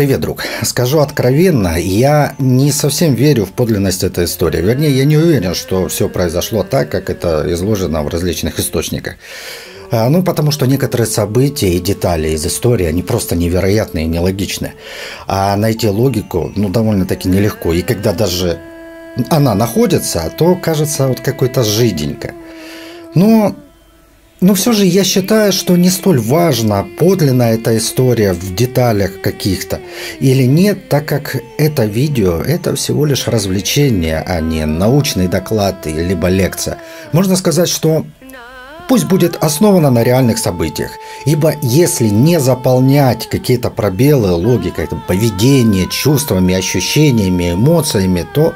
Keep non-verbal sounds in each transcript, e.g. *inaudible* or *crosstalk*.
Привет, друг. Скажу откровенно, я не совсем верю в подлинность этой истории. Вернее, я не уверен, что все произошло так, как это изложено в различных источниках. А, ну, потому что некоторые события и детали из истории, они просто невероятные и нелогичны. А найти логику, ну, довольно-таки нелегко. И когда даже она находится, то кажется вот какой-то жиденько. Но но все же я считаю, что не столь важно, подлинна эта история в деталях каких-то или нет, так как это видео – это всего лишь развлечение, а не научный доклад либо лекция. Можно сказать, что пусть будет основано на реальных событиях. Ибо если не заполнять какие-то пробелы логикой, поведение, чувствами, ощущениями, эмоциями, то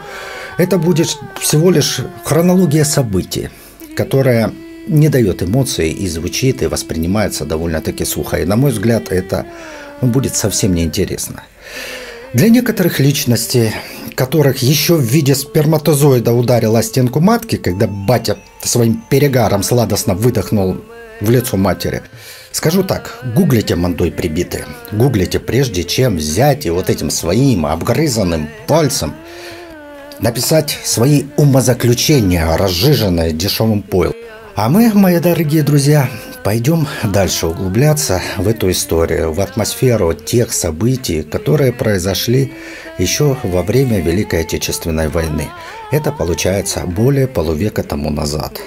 это будет всего лишь хронология событий, которая не дает эмоций и звучит, и воспринимается довольно-таки сухо. И, на мой взгляд, это ну, будет совсем неинтересно. Для некоторых личностей, которых еще в виде сперматозоида ударила стенку матки, когда батя своим перегаром сладостно выдохнул в лицо матери, Скажу так, гуглите мандой прибитые. Гуглите прежде, чем взять и вот этим своим обгрызанным пальцем написать свои умозаключения, разжиженные дешевым пойлом. А мы, мои дорогие друзья, пойдем дальше углубляться в эту историю, в атмосферу тех событий, которые произошли еще во время Великой Отечественной войны. Это получается более полувека тому назад.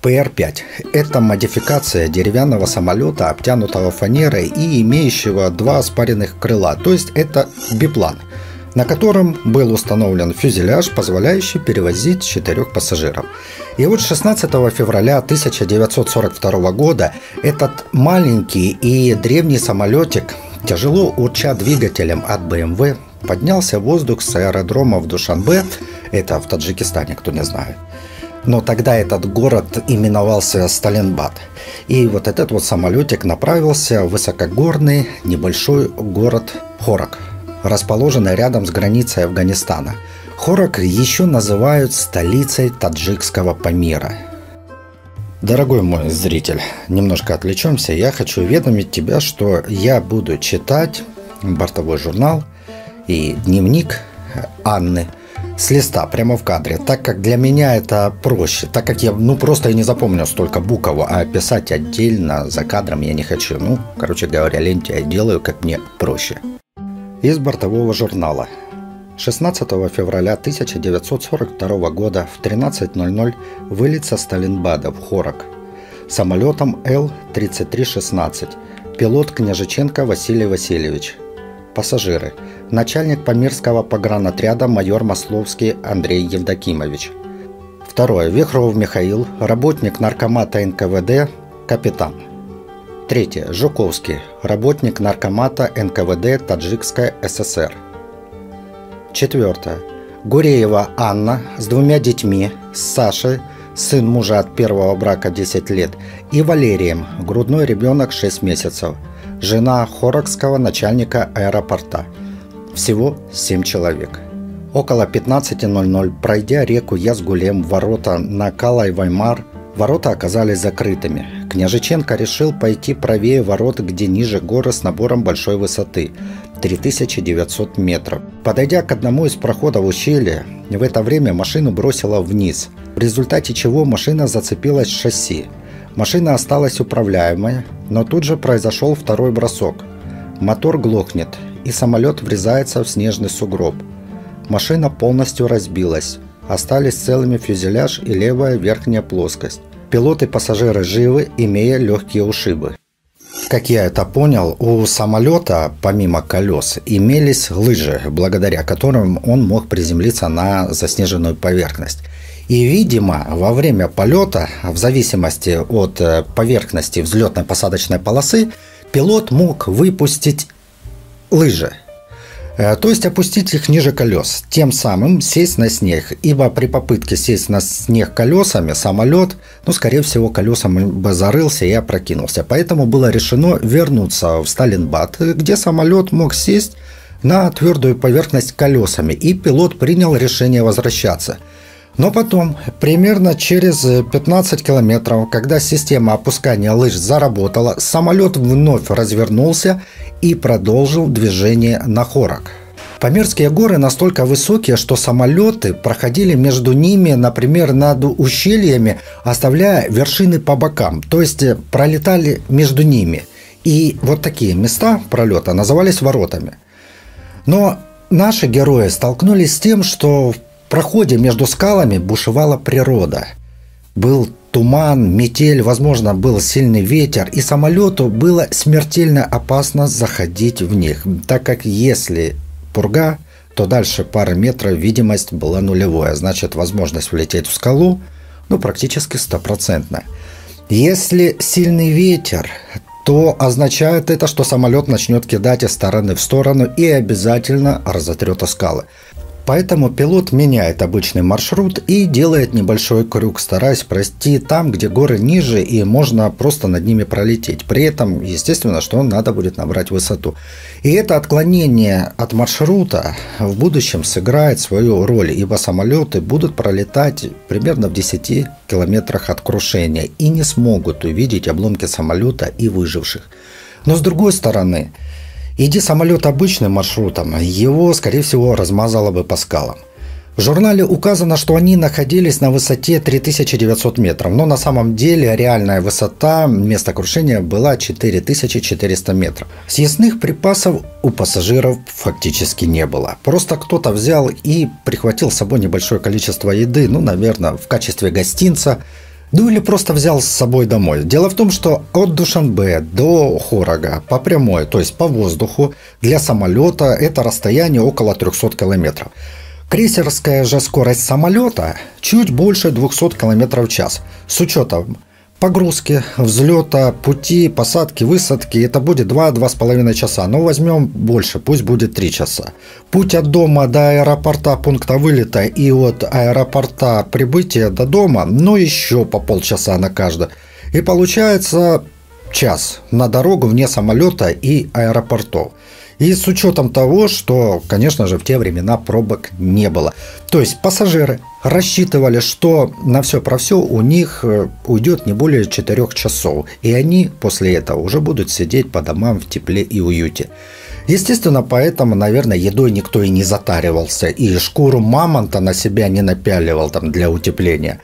ПР-5 – это модификация деревянного самолета, обтянутого фанерой и имеющего два спаренных крыла, то есть это биплан – на котором был установлен фюзеляж, позволяющий перевозить четырех пассажиров. И вот 16 февраля 1942 года этот маленький и древний самолетик, тяжело урча двигателем от БМВ, поднялся в воздух с аэродрома в Душанбе, это в Таджикистане, кто не знает. Но тогда этот город именовался Сталинбад. И вот этот вот самолетик направился в высокогорный небольшой город Хорок – расположенной рядом с границей Афганистана. Хорок еще называют столицей таджикского Памира. Дорогой мой зритель, немножко отвлечемся. Я хочу уведомить тебя, что я буду читать бортовой журнал и дневник Анны с листа прямо в кадре, так как для меня это проще, так как я ну просто и не запомню столько букв, а писать отдельно за кадром я не хочу. Ну, короче говоря, ленте я делаю, как мне проще из бортового журнала. 16 февраля 1942 года в 13.00 вылет со Сталинбада в Хорок самолетом Л-3316, пилот Княжиченко Василий Васильевич. Пассажиры. Начальник Памирского погранотряда майор Масловский Андрей Евдокимович. Второе. Вихров Михаил, работник наркомата НКВД, капитан. Третье. Жуковский. Работник наркомата НКВД Таджикская ССР. Четвертое. Гуреева Анна с двумя детьми, с Сашей, сын мужа от первого брака 10 лет, и Валерием, грудной ребенок 6 месяцев, жена Хорокского начальника аэропорта. Всего 7 человек. Около 15.00, пройдя реку Язгулем, ворота на Калай-Ваймар, Ворота оказались закрытыми. Княжиченко решил пойти правее ворот, где ниже горы с набором большой высоты – 3900 метров. Подойдя к одному из проходов ущелья, в это время машину бросило вниз, в результате чего машина зацепилась в шасси. Машина осталась управляемой, но тут же произошел второй бросок. Мотор глохнет, и самолет врезается в снежный сугроб. Машина полностью разбилась. Остались целыми фюзеляж и левая верхняя плоскость. Пилот и пассажиры живы, имея легкие ушибы. Как я это понял, у самолета, помимо колес, имелись лыжи, благодаря которым он мог приземлиться на заснеженную поверхность. И, видимо, во время полета, в зависимости от э, поверхности взлетно-посадочной полосы, пилот мог выпустить лыжи – то есть опустить их ниже колес, тем самым сесть на снег, ибо при попытке сесть на снег колесами самолет, ну, скорее всего, колесом бы зарылся и опрокинулся. Поэтому было решено вернуться в Сталинбад, где самолет мог сесть на твердую поверхность колесами, и пилот принял решение возвращаться. Но потом, примерно через 15 километров, когда система опускания лыж заработала, самолет вновь развернулся и продолжил движение на Хорок. Памирские горы настолько высокие, что самолеты проходили между ними, например, над ущельями, оставляя вершины по бокам, то есть э, пролетали между ними. И вот такие места пролета назывались воротами. Но наши герои столкнулись с тем, что в проходе между скалами бушевала природа. Был туман, метель, возможно, был сильный ветер, и самолету было смертельно опасно заходить в них, так как если пурга, то дальше пары метров видимость была нулевая, значит возможность влететь в скалу ну, практически стопроцентная. Если сильный ветер, то означает это, что самолет начнет кидать из стороны в сторону и обязательно разотрет о скалы. Поэтому пилот меняет обычный маршрут и делает небольшой крюк, стараясь пройти там, где горы ниже и можно просто над ними пролететь. При этом, естественно, что надо будет набрать высоту. И это отклонение от маршрута в будущем сыграет свою роль, ибо самолеты будут пролетать примерно в 10 километрах от крушения и не смогут увидеть обломки самолета и выживших. Но с другой стороны, Иди самолет обычным маршрутом, его, скорее всего, размазало бы по скалам. В журнале указано, что они находились на высоте 3900 метров, но на самом деле реальная высота места крушения была 4400 метров. Съестных припасов у пассажиров фактически не было. Просто кто-то взял и прихватил с собой небольшое количество еды, ну, наверное, в качестве гостинца – ну или просто взял с собой домой. Дело в том, что от Душанбе до Хорога по прямой, то есть по воздуху, для самолета это расстояние около 300 километров. Крейсерская же скорость самолета чуть больше 200 км в час. С учетом погрузки, взлета, пути, посадки, высадки. Это будет 2-2,5 часа. Но возьмем больше, пусть будет 3 часа. Путь от дома до аэропорта пункта вылета и от аэропорта прибытия до дома, ну еще по полчаса на каждое. И получается час на дорогу вне самолета и аэропортов. И с учетом того, что, конечно же, в те времена пробок не было. То есть пассажиры рассчитывали, что на все про все у них э, уйдет не более 4 часов. И они после этого уже будут сидеть по домам в тепле и уюте. Естественно, поэтому, наверное, едой никто и не затаривался, и шкуру мамонта на себя не напяливал там для утепления.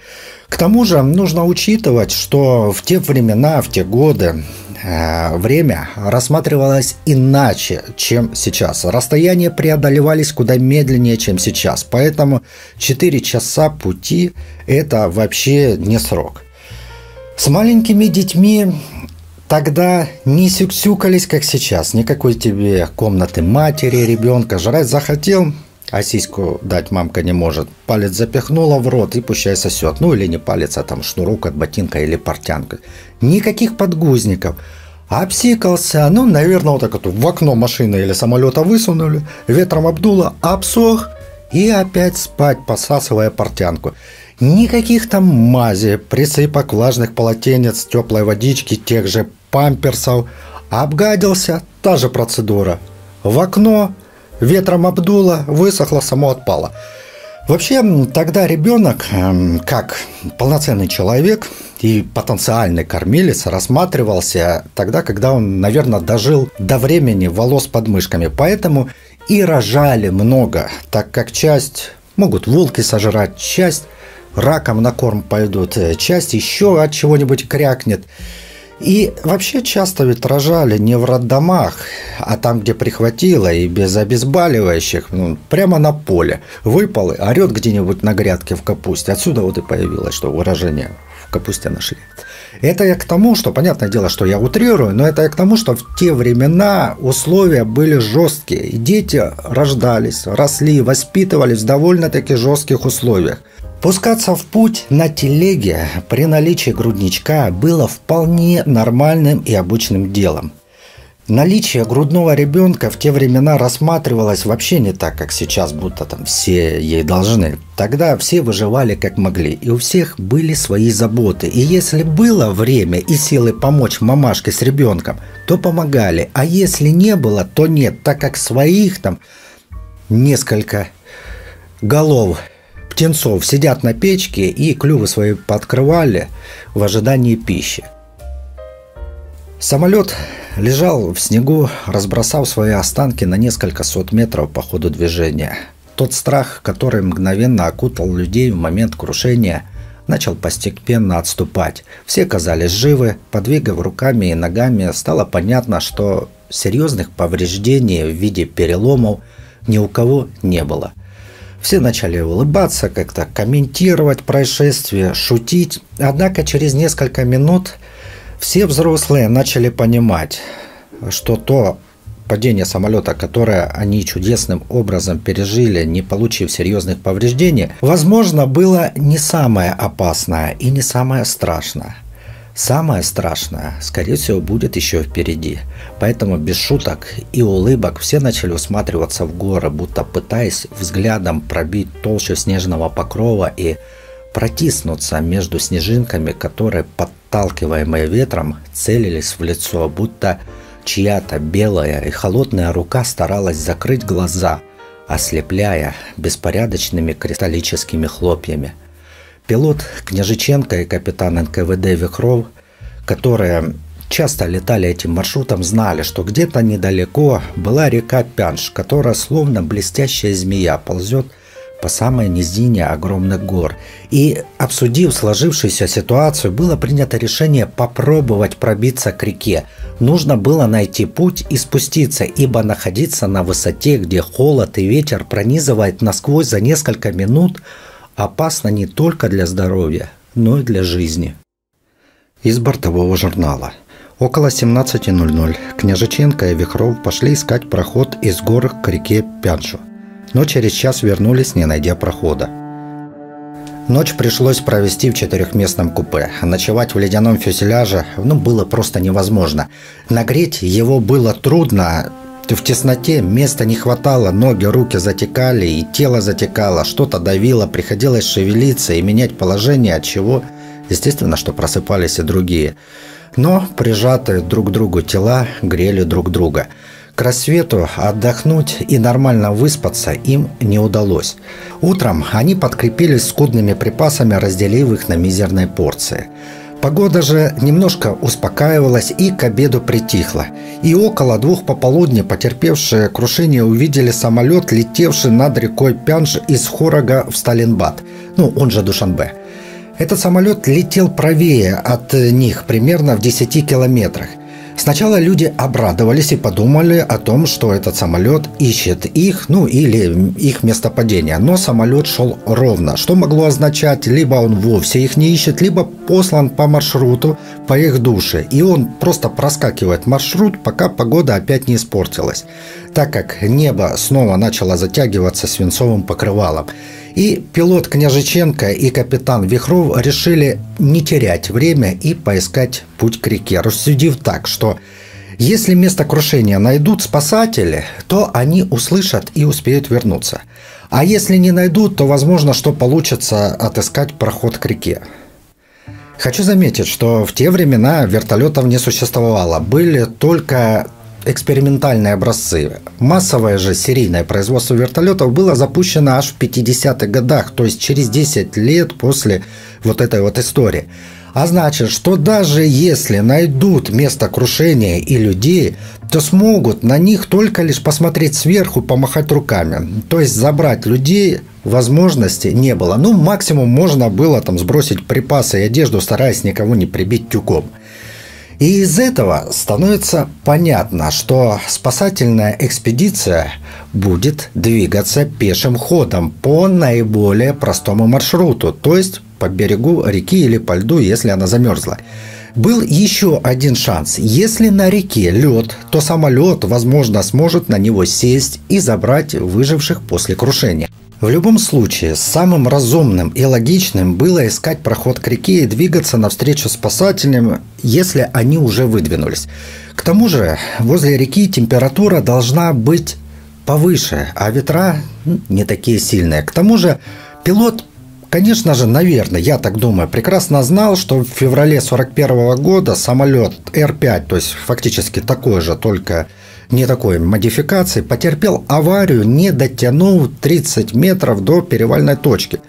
К тому же нужно учитывать, что в те времена, в те годы время рассматривалось иначе, чем сейчас. Расстояния преодолевались куда медленнее, чем сейчас. Поэтому 4 часа пути – это вообще не срок. С маленькими детьми Тогда не сюксюкались, как сейчас. Никакой тебе комнаты матери, ребенка. Жрать захотел, а сиську дать мамка не может. Палец запихнула в рот и пущай сосет. Ну или не палец, а там шнурок от ботинка или портянка. Никаких подгузников. Обсикался, ну, наверное, вот так вот в окно машины или самолета высунули, ветром обдуло, обсох и опять спать, посасывая портянку. Никаких там мази, присыпок влажных полотенец, теплой водички, тех же памперсов. Обгадился, та же процедура. В окно, ветром обдуло, высохло, само отпало. Вообще, тогда ребенок, эм, как полноценный человек и потенциальный кормилец, рассматривался тогда, когда он, наверное, дожил до времени волос под мышками. Поэтому и рожали много, так как часть могут волки сожрать, часть раком на корм пойдут, э, часть еще от чего-нибудь крякнет. И вообще часто ведь рожали не в роддомах, а там, где прихватило, и без обезболивающих, ну, прямо на поле. Выпал орет где-нибудь на грядке в капусте. Отсюда вот и появилось, что выражение в капусте нашли. Это я к тому, что, понятное дело, что я утрирую, но это я к тому, что в те времена условия были жесткие. И дети рождались, росли, воспитывались в довольно-таки жестких условиях. Пускаться в путь на телеге при наличии грудничка было вполне нормальным и обычным делом. Наличие грудного ребенка в те времена рассматривалось вообще не так, как сейчас, будто там все ей должны. Тогда все выживали как могли, и у всех были свои заботы. И если было время и силы помочь мамашке с ребенком, то помогали. А если не было, то нет, так как своих там несколько голов птенцов сидят на печке и клювы свои подкрывали в ожидании пищи. Самолет лежал в снегу, разбросав свои останки на несколько сот метров по ходу движения. Тот страх, который мгновенно окутал людей в момент крушения, начал постепенно отступать. Все казались живы, подвигав руками и ногами, стало понятно, что серьезных повреждений в виде переломов ни у кого не было. Все начали улыбаться, как-то комментировать происшествие, шутить. Однако через несколько минут все взрослые начали понимать, что то падение самолета, которое они чудесным образом пережили, не получив серьезных повреждений, возможно, было не самое опасное и не самое страшное. Самое страшное, скорее всего, будет еще впереди. Поэтому без шуток и улыбок все начали усматриваться в горы, будто пытаясь взглядом пробить толщу снежного покрова и протиснуться между снежинками, которые, подталкиваемые ветром, целились в лицо, будто чья-то белая и холодная рука старалась закрыть глаза, ослепляя беспорядочными кристаллическими хлопьями. Пилот Княжиченко и капитан НКВД Вихров, которые часто летали этим маршрутом, знали, что где-то недалеко была река Пянш, которая словно блестящая змея ползет по самой низине огромных гор. И, обсудив сложившуюся ситуацию, было принято решение попробовать пробиться к реке. Нужно было найти путь и спуститься, ибо находиться на высоте, где холод и ветер пронизывает насквозь за несколько минут, опасно не только для здоровья, но и для жизни. Из бортового журнала. Около 17.00 Княжиченко и Вихров пошли искать проход из гор к реке Пяншу но через час вернулись, не найдя прохода. Ночь пришлось провести в четырехместном купе. Ночевать в ледяном фюзеляже ну, было просто невозможно. Нагреть его было трудно, в тесноте места не хватало, ноги, руки затекали, и тело затекало, что-то давило, приходилось шевелиться и менять положение, от чего, естественно, что просыпались и другие. Но прижатые друг к другу тела грели друг друга – к рассвету отдохнуть и нормально выспаться им не удалось. Утром они подкрепились скудными припасами, разделив их на мизерные порции. Погода же немножко успокаивалась и к обеду притихла. И около двух пополудни потерпевшие крушение увидели самолет, летевший над рекой Пянж из Хорога в Сталинбад, ну, он же Душанбе. Этот самолет летел правее от них, примерно в 10 километрах. Сначала люди обрадовались и подумали о том, что этот самолет ищет их, ну или их место падения. Но самолет шел ровно, что могло означать, либо он вовсе их не ищет, либо послан по маршруту по их душе. И он просто проскакивает маршрут, пока погода опять не испортилась, так как небо снова начало затягиваться свинцовым покрывалом. И пилот Княжиченко и капитан Вихров решили не терять время и поискать путь к реке, рассудив так, что если место крушения найдут спасатели, то они услышат и успеют вернуться. А если не найдут, то возможно, что получится отыскать проход к реке. Хочу заметить, что в те времена вертолетов не существовало. Были только экспериментальные образцы. Массовое же серийное производство вертолетов было запущено аж в 50-х годах, то есть через 10 лет после вот этой вот истории. А значит, что даже если найдут место крушения и людей, то смогут на них только лишь посмотреть сверху, помахать руками. То есть забрать людей возможности не было. Ну, максимум можно было там сбросить припасы и одежду, стараясь никого не прибить тюком. И из этого становится понятно, что спасательная экспедиция будет двигаться пешим ходом по наиболее простому маршруту, то есть по берегу реки или по льду, если она замерзла. Был еще один шанс. Если на реке лед, то самолет, возможно, сможет на него сесть и забрать выживших после крушения. В любом случае, самым разумным и логичным было искать проход к реке и двигаться навстречу спасателям, если они уже выдвинулись. К тому же, возле реки температура должна быть повыше, а ветра не такие сильные. К тому же, пилот конечно же, наверное, я так думаю, прекрасно знал, что в феврале 41 года самолет Р-5, то есть фактически такой же, только не такой модификации, потерпел аварию, не дотянув 30 метров до перевальной точки.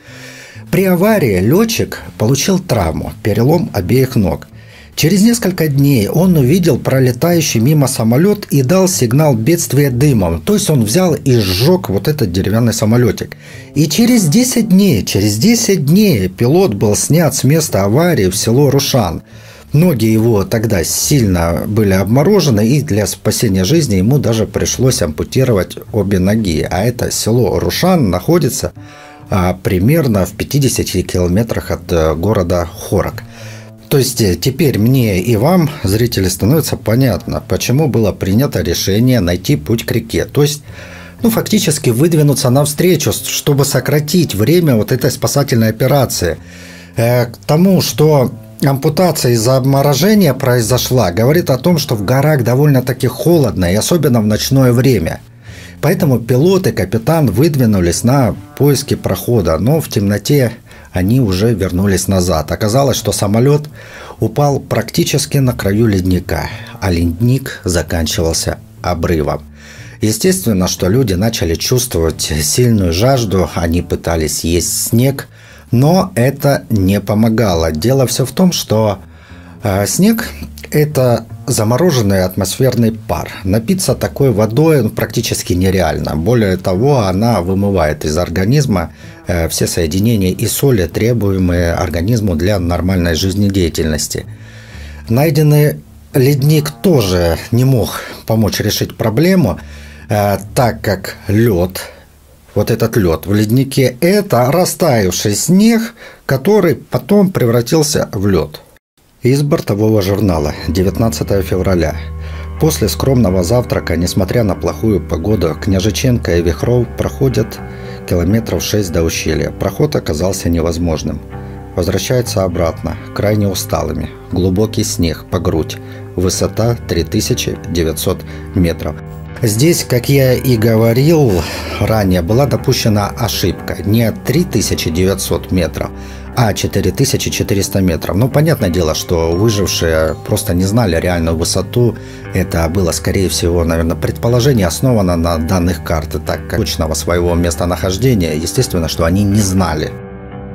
При аварии летчик получил травму, перелом обеих ног. Через несколько дней он увидел пролетающий мимо самолет и дал сигнал бедствия дымом. То есть он взял и сжег вот этот деревянный самолетик. И через 10 дней, через 10 дней пилот был снят с места аварии в село Рушан. Ноги его тогда сильно были обморожены, и для спасения жизни ему даже пришлось ампутировать обе ноги. А это село Рушан находится а, примерно в 50 километрах от э, города Хорок. То есть э, теперь мне и вам, зрители, становится понятно, почему было принято решение найти путь к реке. То есть ну, фактически выдвинуться навстречу, чтобы сократить время вот этой спасательной операции. Э, к тому, что ампутация из-за обморожения произошла, говорит о том, что в горах довольно-таки холодно, и особенно в ночное время. Поэтому пилот и капитан выдвинулись на поиски прохода, но в темноте они уже вернулись назад. Оказалось, что самолет упал практически на краю ледника, а ледник заканчивался обрывом. Естественно, что люди начали чувствовать сильную жажду, они пытались есть снег, но это не помогало. Дело все в том, что э, снег – это замороженный атмосферный пар. Напиться такой водой практически нереально. Более того, она вымывает из организма э, все соединения и соли, требуемые организму для нормальной жизнедеятельности. Найденный ледник тоже не мог помочь решить проблему, э, так как лед, вот этот лед в леднике, это растаявший снег, который потом превратился в лед. Из бортового журнала 19 февраля. После скромного завтрака, несмотря на плохую погоду, Княжиченко и Вихров проходят километров 6 до ущелья. Проход оказался невозможным. Возвращаются обратно, крайне усталыми. Глубокий снег по грудь. Высота 3900 метров. Здесь, как я и говорил ранее, была допущена ошибка. Не 3900 метров, а 4400 метров. Ну, понятное дело, что выжившие просто не знали реальную высоту. Это было, скорее всего, наверное, предположение, основано на данных карты, так как точного своего местонахождения, естественно, что они не знали.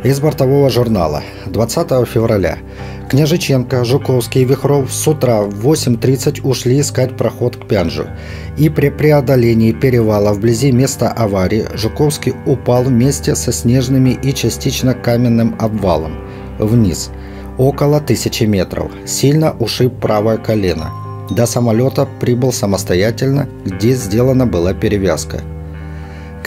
Из бортового журнала 20 февраля. Княжиченко, Жуковский и Вихров с утра в 8.30 ушли искать проход к Пянжу. И при преодолении перевала вблизи места аварии Жуковский упал вместе со снежными и частично каменным обвалом вниз, около тысячи метров, сильно ушиб правое колено. До самолета прибыл самостоятельно, где сделана была перевязка –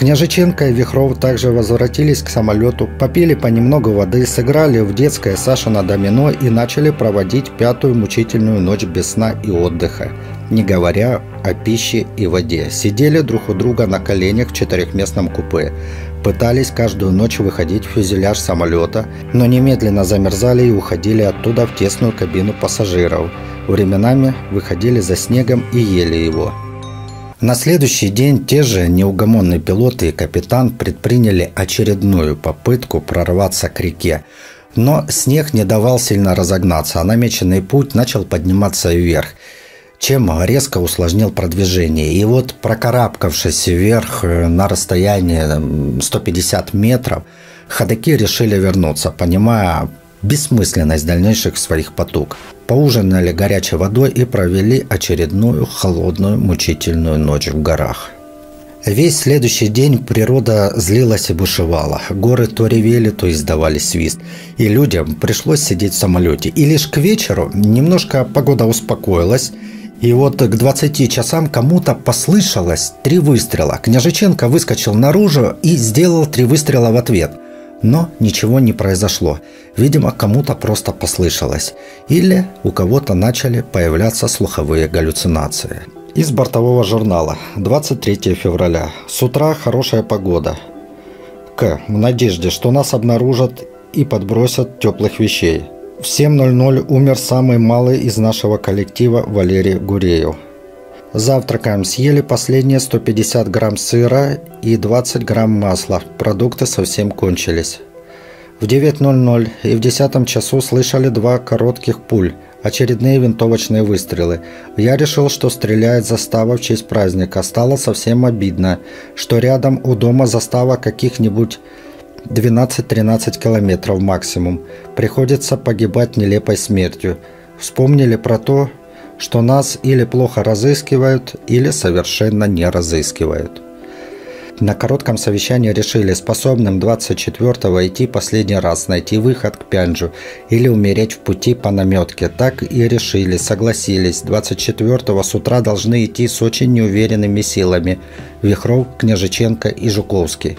Княжиченко и Вихров также возвратились к самолету, попили понемногу воды, сыграли в детское Сашино домино и начали проводить пятую мучительную ночь без сна и отдыха, не говоря о пище и воде. Сидели друг у друга на коленях в четырехместном купе. Пытались каждую ночь выходить в фюзеляж самолета, но немедленно замерзали и уходили оттуда в тесную кабину пассажиров. Временами выходили за снегом и ели его. На следующий день те же неугомонные пилоты и капитан предприняли очередную попытку прорваться к реке. Но снег не давал сильно разогнаться, а намеченный путь начал подниматься вверх чем резко усложнил продвижение. И вот прокарабкавшись вверх э, на расстояние 150 метров, ходаки решили вернуться, понимая бессмысленность дальнейших своих потуг. Поужинали горячей водой и провели очередную холодную мучительную ночь в горах. Весь следующий день природа злилась и бушевала. Горы то ревели, то издавали свист. И людям пришлось сидеть в самолете. И лишь к вечеру немножко погода успокоилась. И вот к 20 часам кому-то послышалось три выстрела. Княжиченко выскочил наружу и сделал три выстрела в ответ – но ничего не произошло. Видимо, кому-то просто послышалось. Или у кого-то начали появляться слуховые галлюцинации. Из бортового журнала. 23 февраля. С утра хорошая погода. К. В надежде, что нас обнаружат и подбросят теплых вещей. В 7.00 умер самый малый из нашего коллектива Валерий Гуреев. Завтракаем. Съели последние 150 грамм сыра и 20 грамм масла. Продукты совсем кончились. В 9.00 и в 10 часу слышали два коротких пуль, очередные винтовочные выстрелы. Я решил, что стреляет застава в честь праздника. Стало совсем обидно, что рядом у дома застава каких-нибудь 12-13 километров максимум. Приходится погибать нелепой смертью. Вспомнили про то, что нас или плохо разыскивают, или совершенно не разыскивают. На коротком совещании решили способным 24-го идти последний раз, найти выход к Пянджу или умереть в пути по наметке. Так и решили, согласились. 24-го с утра должны идти с очень неуверенными силами Вихров, Княжиченко и Жуковский.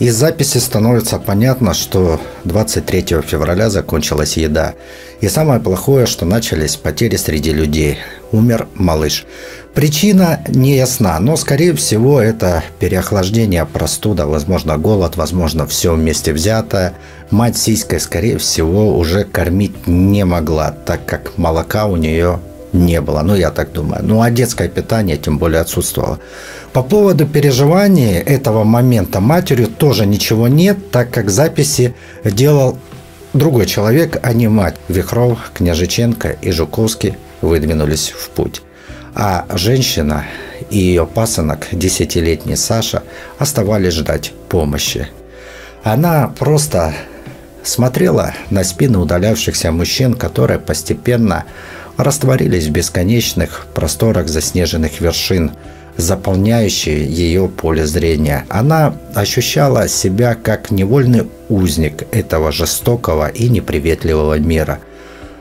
Из записи становится понятно, что 23 февраля закончилась еда. И самое плохое, что начались потери среди людей. Умер малыш. Причина не ясна, но скорее всего это переохлаждение, простуда, возможно голод, возможно все вместе взятое. Мать сиськой, скорее всего, уже кормить не могла, так как молока у нее не было. Ну, я так думаю. Ну, а детское питание тем более отсутствовало. По поводу переживаний этого момента матерью тоже ничего нет, так как записи делал другой человек, а не мать. Вихров, Княжиченко и Жуковский выдвинулись в путь. А женщина и ее пасынок, десятилетний Саша, оставались ждать помощи. Она просто смотрела на спины удалявшихся мужчин, которые постепенно растворились в бесконечных просторах заснеженных вершин – заполняющие ее поле зрения. Она ощущала себя как невольный узник этого жестокого и неприветливого мира.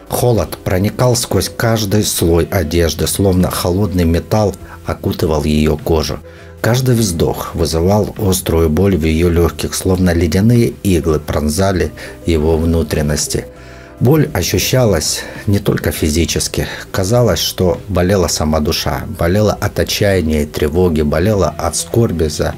Холод проникал сквозь каждый слой одежды, словно холодный металл окутывал ее кожу. Каждый вздох вызывал острую боль в ее легких, словно ледяные иглы пронзали его внутренности – Боль ощущалась не только физически. Казалось, что болела сама душа, болела от отчаяния и тревоги, болела от скорби за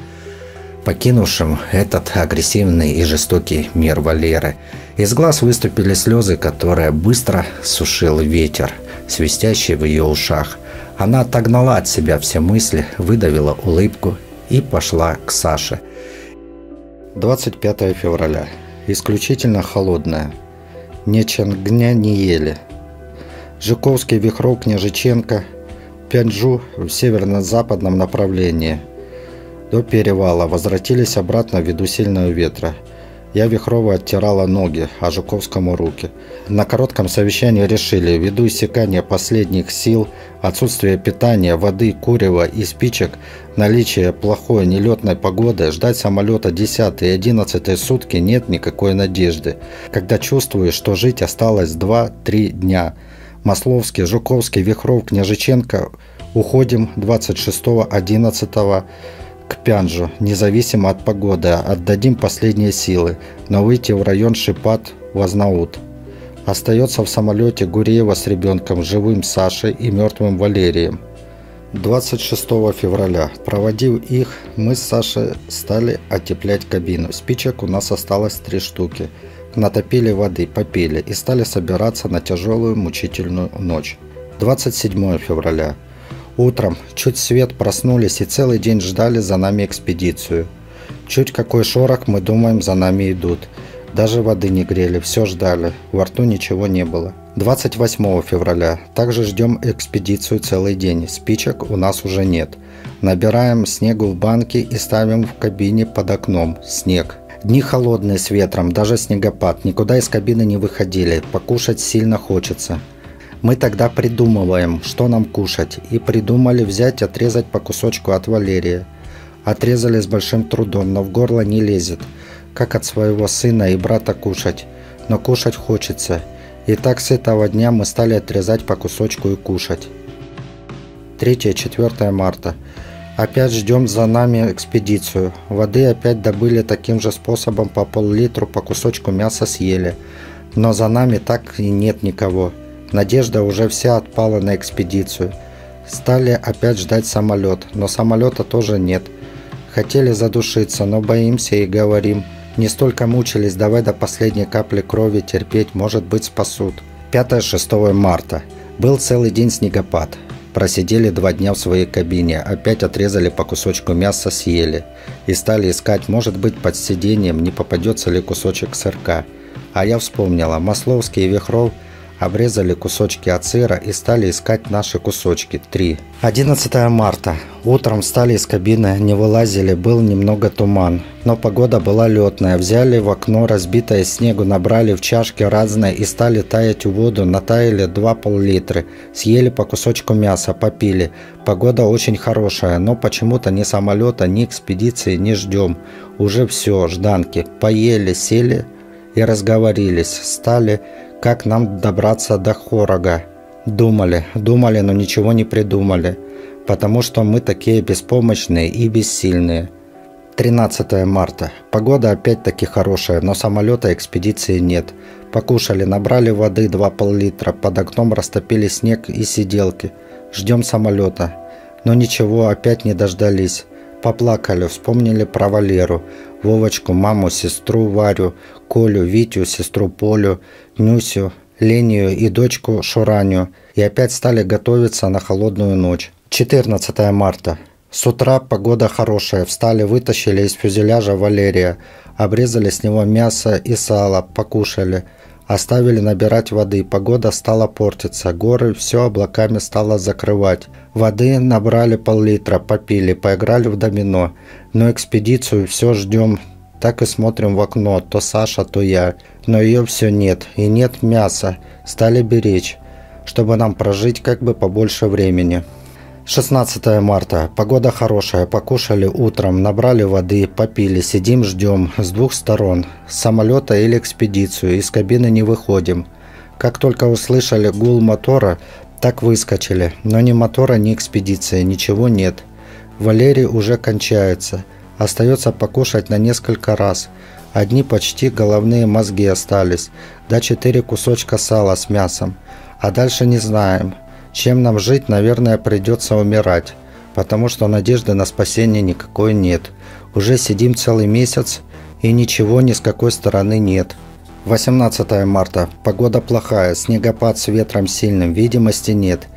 покинувшим этот агрессивный и жестокий мир Валеры. Из глаз выступили слезы, которые быстро сушил ветер, свистящий в ее ушах. Она отогнала от себя все мысли, выдавила улыбку и пошла к Саше. 25 февраля. Исключительно холодная, ни Чангня не ели. Жуковский, Вихров, Княжиченко, Пянджу в северно-западном направлении. До перевала возвратились обратно ввиду сильного ветра – я Вихрова оттирала ноги, а Жуковскому руки. На коротком совещании решили, ввиду иссякания последних сил, отсутствие питания, воды, курева и спичек, наличие плохой нелетной погоды, ждать самолета 10 и 11 сутки нет никакой надежды, когда чувствуешь, что жить осталось 2-3 дня. Масловский, Жуковский, Вихров, Княжиченко уходим 26-11 к Пянжу, независимо от погоды, отдадим последние силы, но выйти в район Шипат Вазнаут. Остается в самолете Гуреева с ребенком, живым Сашей и мертвым Валерием. 26 февраля, проводив их, мы с Сашей стали отеплять кабину. Спичек у нас осталось три штуки. Натопили воды, попили и стали собираться на тяжелую мучительную ночь. 27 февраля. Утром, чуть свет, проснулись и целый день ждали за нами экспедицию. Чуть какой шорох, мы думаем, за нами идут. Даже воды не грели, все ждали, во рту ничего не было. 28 февраля. Также ждем экспедицию целый день. Спичек у нас уже нет. Набираем снегу в банки и ставим в кабине под окном. Снег. Дни холодные с ветром, даже снегопад. Никуда из кабины не выходили. Покушать сильно хочется. Мы тогда придумываем, что нам кушать, и придумали взять отрезать по кусочку от Валерия. Отрезали с большим трудом, но в горло не лезет, как от своего сына и брата кушать. Но кушать хочется. И так с этого дня мы стали отрезать по кусочку и кушать. 3-4 марта. Опять ждем за нами экспедицию. Воды опять добыли таким же способом по пол-литру, по кусочку мяса съели. Но за нами так и нет никого. Надежда уже вся отпала на экспедицию. Стали опять ждать самолет, но самолета тоже нет. Хотели задушиться, но боимся и говорим. Не столько мучились, давай до последней капли крови терпеть, может быть спасут. 5-6 марта. Был целый день снегопад. Просидели два дня в своей кабине, опять отрезали по кусочку мяса, съели. И стали искать, может быть, под сиденьем не попадется ли кусочек сырка. А я вспомнила, Масловский и Вихров – обрезали кусочки от сыра и стали искать наши кусочки. Три. 11 марта. Утром встали из кабины, не вылазили, был немного туман. Но погода была летная. Взяли в окно разбитое снегу, набрали в чашки разные и стали таять воду. Натаяли 2 пол-литра. Съели по кусочку мяса, попили. Погода очень хорошая, но почему-то ни самолета, ни экспедиции не ждем. Уже все, жданки. Поели, сели и разговорились. Стали как нам добраться до Хорога. Думали, думали, но ничего не придумали, потому что мы такие беспомощные и бессильные. 13 марта. Погода опять-таки хорошая, но самолета экспедиции нет. Покушали, набрали воды 2 пол-литра, под окном растопили снег и сиделки. Ждем самолета. Но ничего, опять не дождались. Поплакали, вспомнили про Валеру, Вовочку, маму, сестру Варю, Колю, Витю, сестру Полю, Нюсю, Лению и дочку Шураню. И опять стали готовиться на холодную ночь. 14 марта. С утра погода хорошая. Встали, вытащили из фюзеляжа Валерия. Обрезали с него мясо и сало, покушали. Оставили набирать воды, погода стала портиться, горы все облаками стало закрывать. Воды набрали пол-литра, попили, поиграли в домино. Но экспедицию все ждем, так и смотрим в окно, то Саша, то я. Но ее все нет, и нет мяса, стали беречь, чтобы нам прожить как бы побольше времени. 16 марта. Погода хорошая. Покушали утром, набрали воды, попили, сидим, ждем с двух сторон. С самолета или экспедицию. Из кабины не выходим. Как только услышали гул мотора, так выскочили. Но ни мотора, ни экспедиции, ничего нет. Валерий уже кончается. Остается покушать на несколько раз. Одни почти головные мозги остались. Да четыре кусочка сала с мясом. А дальше не знаем. Чем нам жить, наверное, придется умирать, потому что надежды на спасение никакой нет. Уже сидим целый месяц, и ничего ни с какой стороны нет. 18 марта. Погода плохая, снегопад с ветром сильным, видимости нет.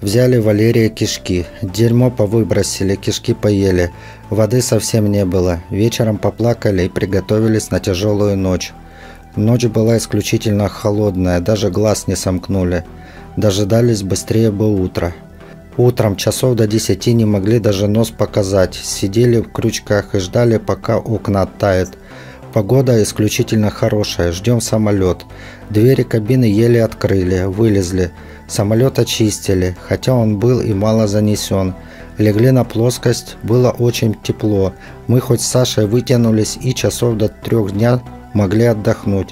Взяли Валерия кишки, дерьмо повыбросили, кишки поели, воды совсем не было. Вечером поплакали и приготовились на тяжелую ночь. Ночь была исключительно холодная, даже глаз не сомкнули дожидались быстрее бы утра. Утром часов до десяти не могли даже нос показать, сидели в крючках и ждали, пока окна оттают. Погода исключительно хорошая, ждем самолет. Двери кабины еле открыли, вылезли. Самолет очистили, хотя он был и мало занесен. Легли на плоскость, было очень тепло. Мы хоть с Сашей вытянулись и часов до трех дня могли отдохнуть.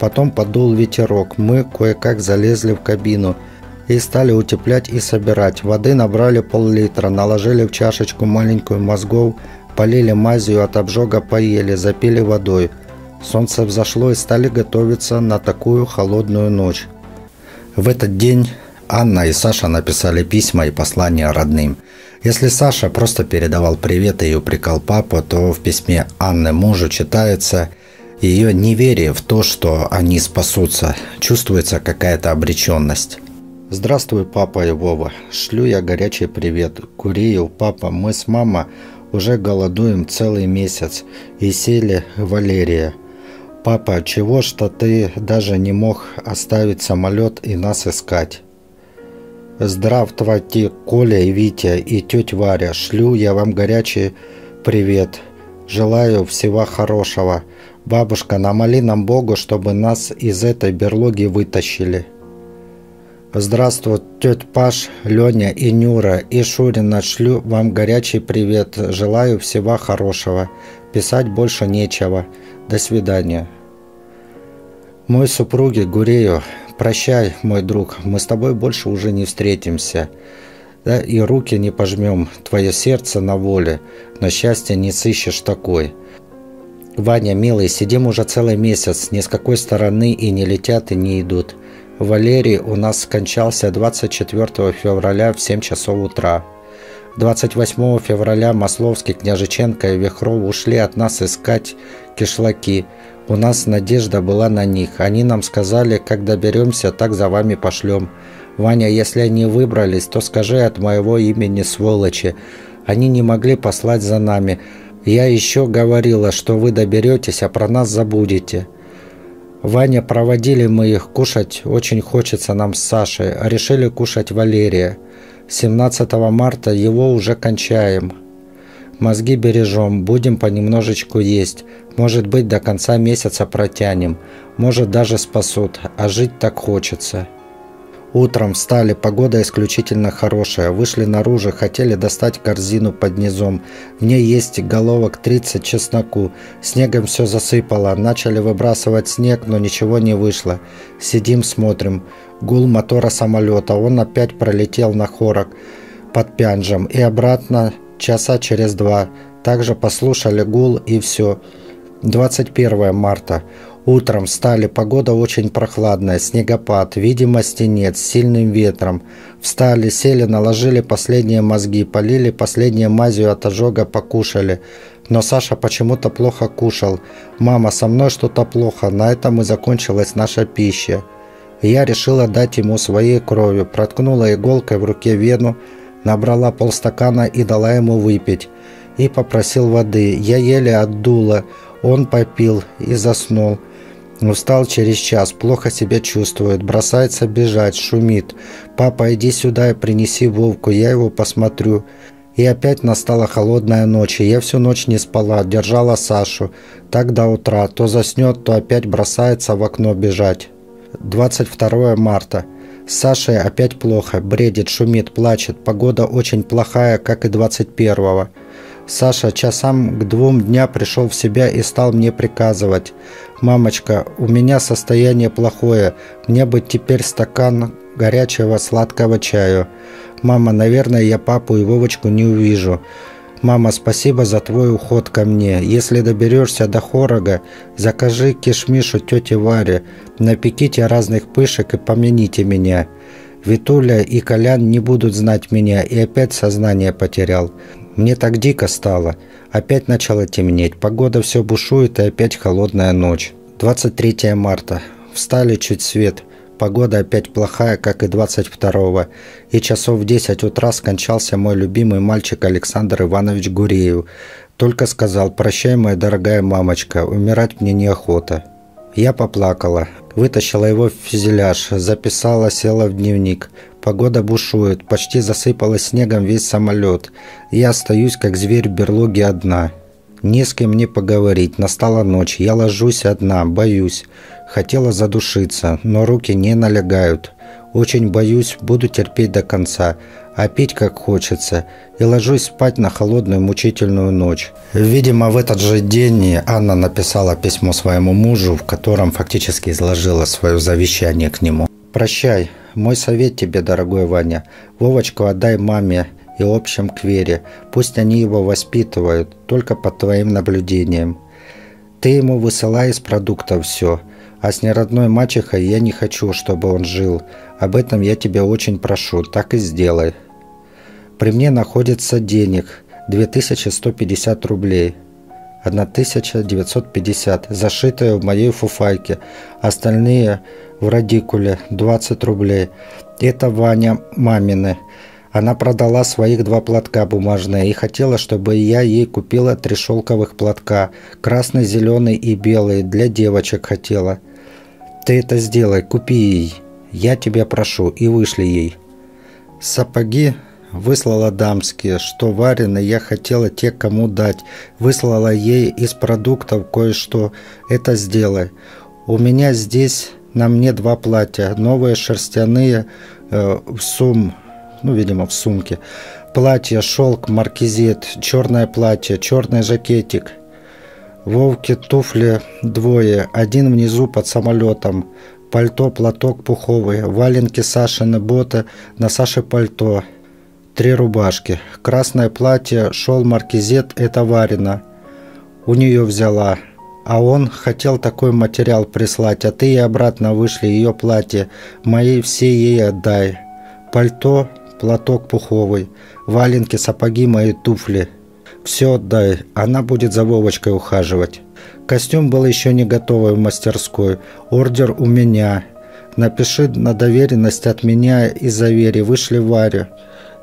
Потом подул ветерок, мы кое-как залезли в кабину и стали утеплять и собирать. Воды набрали пол-литра, наложили в чашечку маленькую мозгов, полили мазью от обжога, поели, запили водой. Солнце взошло и стали готовиться на такую холодную ночь. В этот день Анна и Саша написали письма и послания родным. Если Саша просто передавал привет и упрекал папу, то в письме Анны мужу читается – ее неверие в то, что они спасутся, чувствуется какая-то обреченность. Здравствуй, папа и Вова. Шлю я горячий привет. Куреев, папа, мы с мама уже голодуем целый месяц и сели Валерия. Папа, чего что ты даже не мог оставить самолет и нас искать? Здравствуйте, Коля и Витя и тетя Варя. Шлю я вам горячий привет. Желаю всего хорошего. Бабушка, намоли нам Богу, чтобы нас из этой берлоги вытащили. Здравствуй, тетя Паш, Леня и Нюра, и Шурина, шлю вам горячий привет. Желаю всего хорошего. Писать больше нечего. До свидания. Мой супруги Гурею, прощай, мой друг, мы с тобой больше уже не встретимся. Да, и руки не пожмем, твое сердце на воле, но счастья не сыщешь такой. Ваня, милый, сидим уже целый месяц, ни с какой стороны и не летят, и не идут. Валерий у нас скончался 24 февраля в 7 часов утра. 28 февраля Масловский, Княжиченко и Вихров ушли от нас искать кишлаки. У нас надежда была на них. Они нам сказали, как доберемся, так за вами пошлем. Ваня, если они выбрались, то скажи от моего имени сволочи. Они не могли послать за нами. Я еще говорила, что вы доберетесь, а про нас забудете. Ваня, проводили мы их кушать, очень хочется нам с Сашей, решили кушать Валерия. 17 марта его уже кончаем. Мозги бережем, будем понемножечку есть. Может быть, до конца месяца протянем. Может, даже спасут, а жить так хочется. Утром встали, погода исключительно хорошая. Вышли наружу, хотели достать корзину под низом. В ней есть головок 30 чесноку. Снегом все засыпало. Начали выбрасывать снег, но ничего не вышло. Сидим, смотрим. Гул мотора самолета. Он опять пролетел на хорок под Пянжем и обратно часа через два. Также послушали гул и все. 21 марта. Утром встали, погода очень прохладная, снегопад, видимости нет, с сильным ветром. Встали, сели, наложили последние мозги, полили последние мазью от ожога, покушали. Но Саша почему-то плохо кушал. «Мама, со мной что-то плохо, на этом и закончилась наша пища». Я решила дать ему своей кровью, проткнула иголкой в руке вену, набрала полстакана и дала ему выпить. И попросил воды. Я еле отдула, он попил и заснул. Устал через час, плохо себя чувствует, бросается бежать, шумит. «Папа, иди сюда и принеси Вовку, я его посмотрю». И опять настала холодная ночь, и я всю ночь не спала, держала Сашу. Так до утра, то заснет, то опять бросается в окно бежать. 22 марта. С Сашей опять плохо, бредит, шумит, плачет. Погода очень плохая, как и 21-го. Саша часам к двум дня пришел в себя и стал мне приказывать. «Мамочка, у меня состояние плохое. Мне бы теперь стакан горячего сладкого чаю. Мама, наверное, я папу и Вовочку не увижу. Мама, спасибо за твой уход ко мне. Если доберешься до Хорога, закажи кишмишу тете Варе, напеките разных пышек и помяните меня. Витуля и Колян не будут знать меня, и опять сознание потерял. Мне так дико стало. Опять начало темнеть, погода все бушует и опять холодная ночь. 23 марта. Встали чуть свет. Погода опять плохая, как и 22-го. И часов в 10 утра скончался мой любимый мальчик Александр Иванович Гуреев. Только сказал «Прощай, моя дорогая мамочка, умирать мне неохота». Я поплакала, вытащила его в фюзеляж, записала, села в дневник. Погода бушует, почти засыпала снегом весь самолет. Я остаюсь, как зверь в берлоге одна. Не с кем мне поговорить, настала ночь, я ложусь одна, боюсь. Хотела задушиться, но руки не налегают. Очень боюсь, буду терпеть до конца, а пить как хочется, и ложусь спать на холодную мучительную ночь. Видимо, в этот же день Анна написала письмо своему мужу, в котором фактически изложила свое завещание к нему. «Прощай, мой совет тебе, дорогой Ваня. Вовочку отдай маме и общем к Вере. Пусть они его воспитывают, только под твоим наблюдением. Ты ему высылай из продуктов все, а с неродной мачехой я не хочу, чтобы он жил. Об этом я тебя очень прошу, так и сделай. При мне находится денег 2150 рублей. 1950, зашитые в моей фуфайке. Остальные в радикуле 20 рублей. Это Ваня мамины. Она продала своих два платка бумажные и хотела, чтобы я ей купила три шелковых платка, красный, зеленый и белый, для девочек хотела. Ты это сделай, купи ей. Я тебя прошу, и вышли ей. Сапоги выслала дамские, что варены я хотела те, кому дать. Выслала ей из продуктов кое-что. Это сделай. У меня здесь на мне два платья, новые шерстяные э, в сум, ну, видимо, в сумке. Платье, шелк, маркизит, черное платье, черный жакетик. Вовки туфли двое, один внизу под самолетом. Пальто, платок пуховый, валенки Сашины боты, на Саше пальто. Три рубашки. Красное платье, шел маркизет, это Варина. У нее взяла. А он хотел такой материал прислать, а ты и обратно вышли ее платье. Мои все ей отдай. Пальто, платок пуховый, валенки, сапоги, мои туфли. Все отдай, она будет за Вовочкой ухаживать. Костюм был еще не готовый в мастерской. Ордер у меня. Напиши на доверенность от меня и завери, вышли Варю.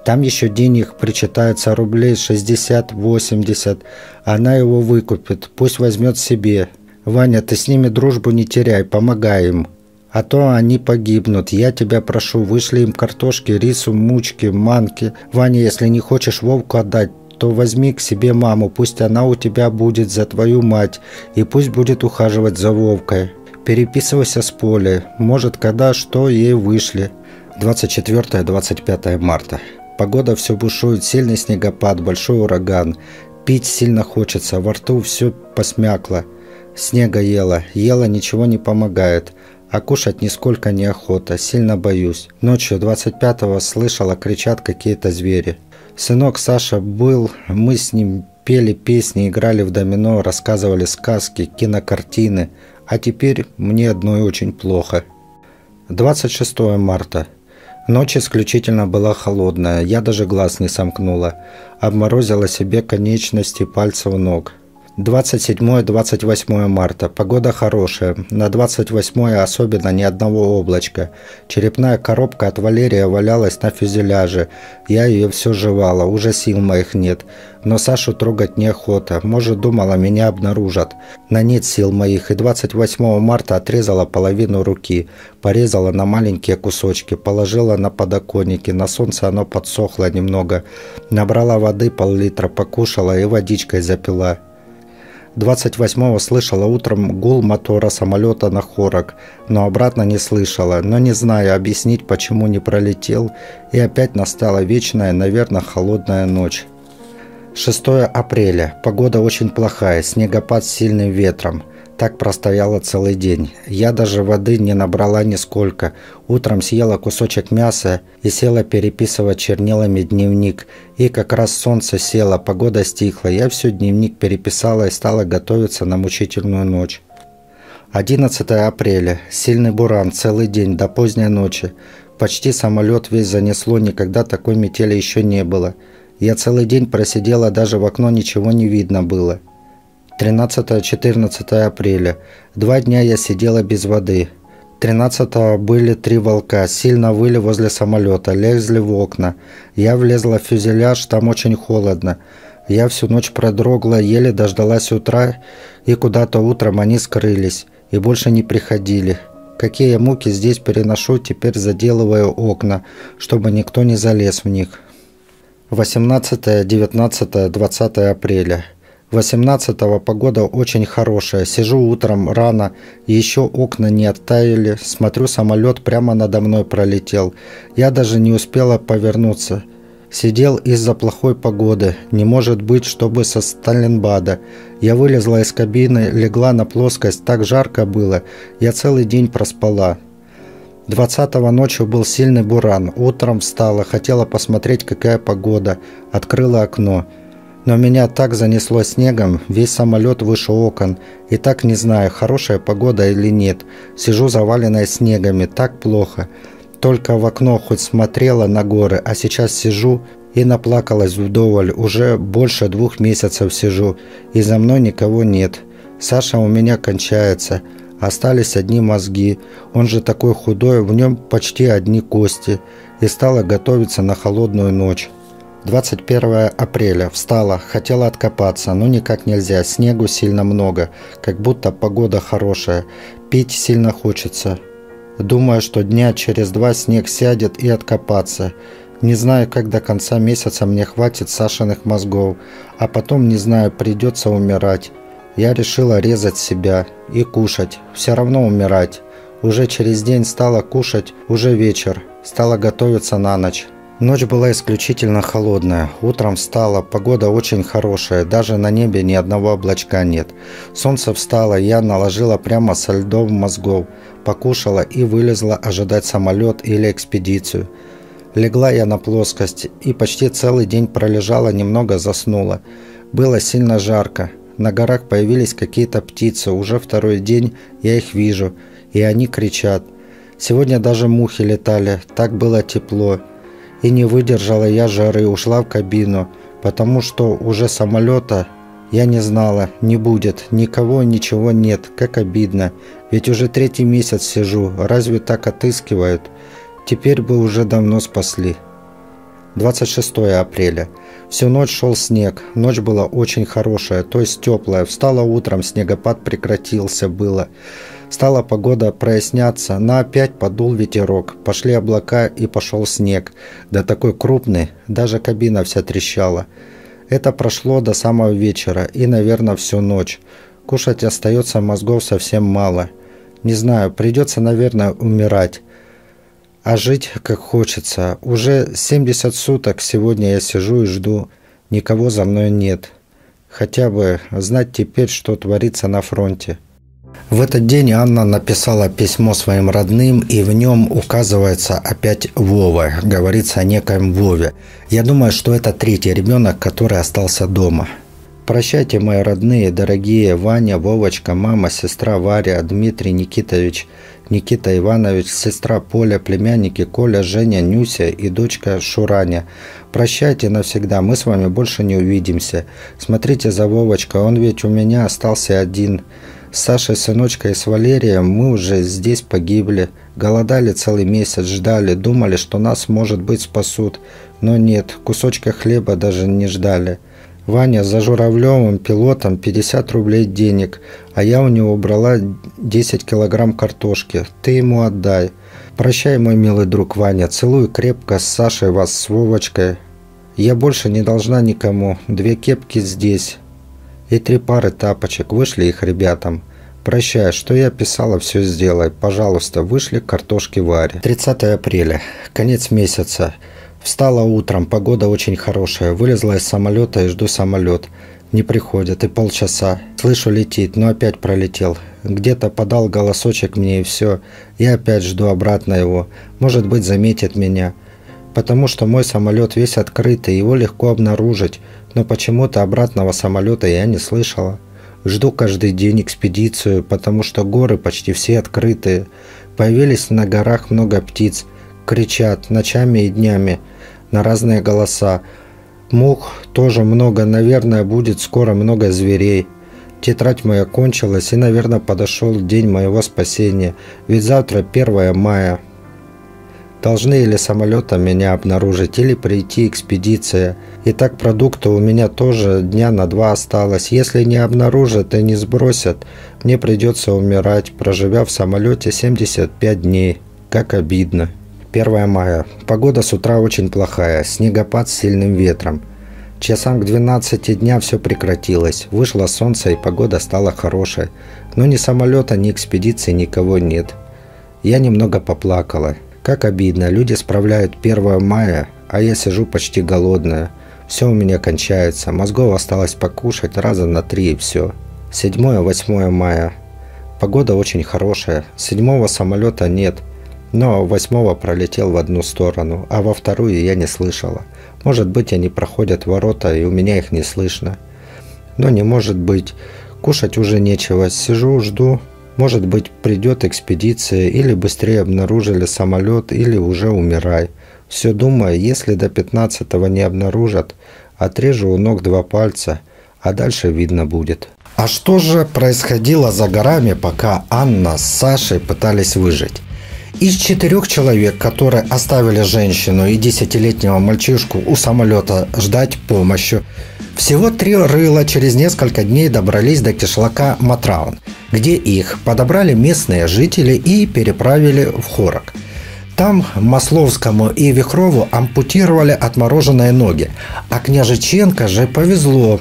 Там еще денег причитается рублей 60-80. Она его выкупит, пусть возьмет себе. Ваня, ты с ними дружбу не теряй, помогай им. А то они погибнут. Я тебя прошу, вышли им картошки, рису, мучки, манки. Ваня, если не хочешь Вовку отдать, то возьми к себе маму, пусть она у тебя будет за твою мать, и пусть будет ухаживать за Вовкой. Переписывайся с Полей, может, когда что ей вышли. 24-25 марта. Погода все бушует, сильный снегопад, большой ураган. Пить сильно хочется, во рту все посмякло. Снега ела, ела ничего не помогает. А кушать нисколько неохота, сильно боюсь. Ночью 25-го слышала, кричат какие-то звери. Сынок Саша был, мы с ним пели песни, играли в домино, рассказывали сказки, кинокартины. А теперь мне одной очень плохо. 26 марта. Ночь исключительно была холодная, я даже глаз не сомкнула. Обморозила себе конечности пальцев ног. 27-28 марта. Погода хорошая. На 28 особенно ни одного облачка. Черепная коробка от Валерия валялась на фюзеляже. Я ее все жевала, уже сил моих нет. Но Сашу трогать неохота. Может, думала, меня обнаружат. На нет сил моих. И 28 марта отрезала половину руки. Порезала на маленькие кусочки. Положила на подоконники. На солнце оно подсохло немного. Набрала воды пол-литра, покушала и водичкой запила. 28-го слышала утром гул мотора самолета на Хорок, но обратно не слышала, но не знаю объяснить, почему не пролетел, и опять настала вечная, наверное, холодная ночь. 6 апреля. Погода очень плохая, снегопад с сильным ветром. Так простояла целый день. Я даже воды не набрала нисколько. Утром съела кусочек мяса и села переписывать чернилами дневник. И как раз солнце село, погода стихла. Я все дневник переписала и стала готовиться на мучительную ночь. 11 апреля. Сильный буран, целый день, до поздней ночи. Почти самолет весь занесло, никогда такой метели еще не было. Я целый день просидела, даже в окно ничего не видно было. 13-14 апреля. Два дня я сидела без воды. 13 были три волка, сильно выли возле самолета, лезли в окна. Я влезла в фюзеляж, там очень холодно. Я всю ночь продрогла, еле дождалась утра, и куда-то утром они скрылись, и больше не приходили. Какие муки здесь переношу, теперь заделываю окна, чтобы никто не залез в них. 18, 19, 20 апреля. 18-го погода очень хорошая. Сижу утром рано, еще окна не оттаяли. Смотрю, самолет прямо надо мной пролетел. Я даже не успела повернуться. Сидел из-за плохой погоды. Не может быть, чтобы со Сталинбада. Я вылезла из кабины, легла на плоскость. Так жарко было. Я целый день проспала. 20-го ночью был сильный буран. Утром встала, хотела посмотреть, какая погода. Открыла окно. Но меня так занесло снегом, весь самолет выше окон, и так не знаю, хорошая погода или нет. Сижу заваленной снегами, так плохо. Только в окно хоть смотрела на горы, а сейчас сижу и наплакалась вдоволь. Уже больше двух месяцев сижу, и за мной никого нет. Саша у меня кончается. Остались одни мозги. Он же такой худой, в нем почти одни кости. И стала готовиться на холодную ночь. 21 апреля. Встала, хотела откопаться, но никак нельзя, снегу сильно много, как будто погода хорошая, пить сильно хочется. Думаю, что дня через два снег сядет и откопаться. Не знаю, как до конца месяца мне хватит Сашиных мозгов, а потом, не знаю, придется умирать. Я решила резать себя и кушать, все равно умирать. Уже через день стала кушать, уже вечер, стала готовиться на ночь. Ночь была исключительно холодная. Утром встала, погода очень хорошая, даже на небе ни одного облачка нет. Солнце встало, я наложила прямо со льдом мозгов, покушала и вылезла ожидать самолет или экспедицию. Легла я на плоскость и почти целый день пролежала, немного заснула. Было сильно жарко. На горах появились какие-то птицы, уже второй день я их вижу, и они кричат. Сегодня даже мухи летали, так было тепло. И не выдержала я жары, ушла в кабину, потому что уже самолета Я не знала, не будет, никого, ничего нет, как обидно. Ведь уже третий месяц сижу, разве так отыскивают? Теперь бы уже давно спасли. 26 апреля. Всю ночь шел снег. Ночь была очень хорошая, то есть теплая. Встала утром, снегопад прекратился было. Стала погода проясняться, но опять подул ветерок. Пошли облака и пошел снег. Да такой крупный, даже кабина вся трещала. Это прошло до самого вечера и, наверное, всю ночь. Кушать остается мозгов совсем мало. Не знаю, придется, наверное, умирать а жить как хочется. Уже 70 суток сегодня я сижу и жду. Никого за мной нет. Хотя бы знать теперь, что творится на фронте. В этот день Анна написала письмо своим родным, и в нем указывается опять Вова. Говорится о некоем Вове. Я думаю, что это третий ребенок, который остался дома. Прощайте, мои родные, дорогие Ваня, Вовочка, мама, сестра Варя, Дмитрий Никитович – Никита Иванович, сестра Поля, племянники Коля, Женя, Нюся и дочка Шураня. Прощайте навсегда, мы с вами больше не увидимся. Смотрите за Вовочкой, он ведь у меня остался один. С Сашей, сыночкой и с Валерием мы уже здесь погибли. Голодали целый месяц, ждали, думали, что нас, может быть, спасут. Но нет, кусочка хлеба даже не ждали. Ваня за Журавлевым пилотом 50 рублей денег, а я у него брала 10 килограмм картошки. Ты ему отдай. Прощай, мой милый друг Ваня. Целую крепко с Сашей вас, с Вовочкой. Я больше не должна никому. Две кепки здесь. И три пары тапочек. Вышли их ребятам. Прощай, что я писала, все сделай. Пожалуйста, вышли картошки Варе. 30 апреля. Конец месяца. Встала утром, погода очень хорошая. Вылезла из самолета и жду самолет. Не приходит, и полчаса. Слышу, летит, но опять пролетел. Где-то подал голосочек мне и все. Я опять жду обратно его. Может быть, заметит меня. Потому что мой самолет весь открытый, его легко обнаружить. Но почему-то обратного самолета я не слышала. Жду каждый день экспедицию, потому что горы почти все открытые. Появились на горах много птиц. Кричат ночами и днями на разные голоса. Мух тоже много, наверное, будет скоро много зверей. Тетрадь моя кончилась, и, наверное, подошел день моего спасения, ведь завтра 1 мая. Должны или самолетом меня обнаружить, или прийти экспедиция. И так продукта у меня тоже дня на два осталось. Если не обнаружат и не сбросят, мне придется умирать, проживя в самолете 75 дней. Как обидно. 1 мая. Погода с утра очень плохая, снегопад с сильным ветром. Часам к 12 дня все прекратилось. Вышло солнце и погода стала хорошей. Но ни самолета, ни экспедиции никого нет. Я немного поплакала. Как обидно, люди справляют 1 мая, а я сижу почти голодная. Все у меня кончается, мозгов осталось покушать раза на три и все. 7-8 мая. Погода очень хорошая, седьмого самолета нет – но восьмого пролетел в одну сторону, а во вторую я не слышала. Может быть, они проходят ворота, и у меня их не слышно. Но не может быть. Кушать уже нечего. Сижу, жду. Может быть, придет экспедиция, или быстрее обнаружили самолет, или уже умирай. Все думаю, если до 15-го не обнаружат, отрежу у ног два пальца, а дальше видно будет. А что же происходило за горами, пока Анна с Сашей пытались выжить? Из четырех человек, которые оставили женщину и десятилетнего мальчишку у самолета ждать помощи, всего три рыла через несколько дней добрались до кишлака Матраун, где их подобрали местные жители и переправили в Хорок. Там Масловскому и Вихрову ампутировали отмороженные ноги, а княжиченко же повезло.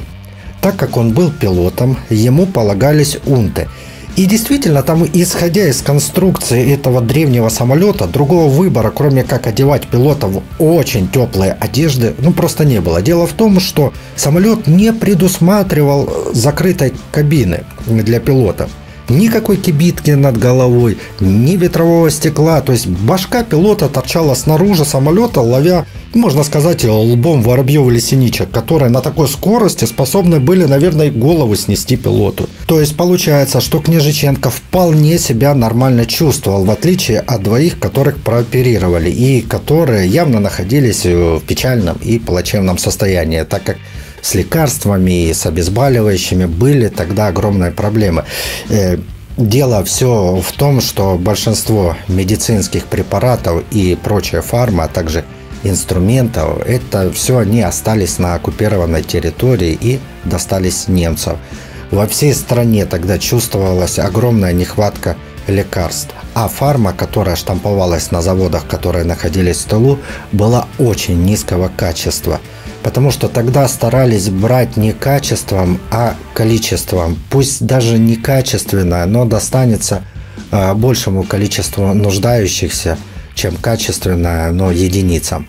Так как он был пилотом, ему полагались унты – и действительно, там, исходя из конструкции этого древнего самолета, другого выбора, кроме как одевать пилота в очень теплые одежды, ну просто не было. Дело в том, что самолет не предусматривал закрытой кабины для пилота никакой кибитки над головой, ни ветрового стекла. То есть башка пилота торчала снаружи самолета, ловя, можно сказать, лбом воробьев или синичек, которые на такой скорости способны были, наверное, голову снести пилоту. То есть получается, что Княжиченко вполне себя нормально чувствовал, в отличие от двоих, которых прооперировали, и которые явно находились в печальном и плачевном состоянии, так как с лекарствами и с обезболивающими были тогда огромные проблемы. Э, дело все в том, что большинство медицинских препаратов и прочая фарма, а также инструментов, это все они остались на оккупированной территории и достались немцам. Во всей стране тогда чувствовалась огромная нехватка лекарств. А фарма, которая штамповалась на заводах, которые находились в тылу, была очень низкого качества. Потому что тогда старались брать не качеством, а количеством. Пусть даже не качественное, но достанется а, большему количеству нуждающихся, чем качественное, но единицам.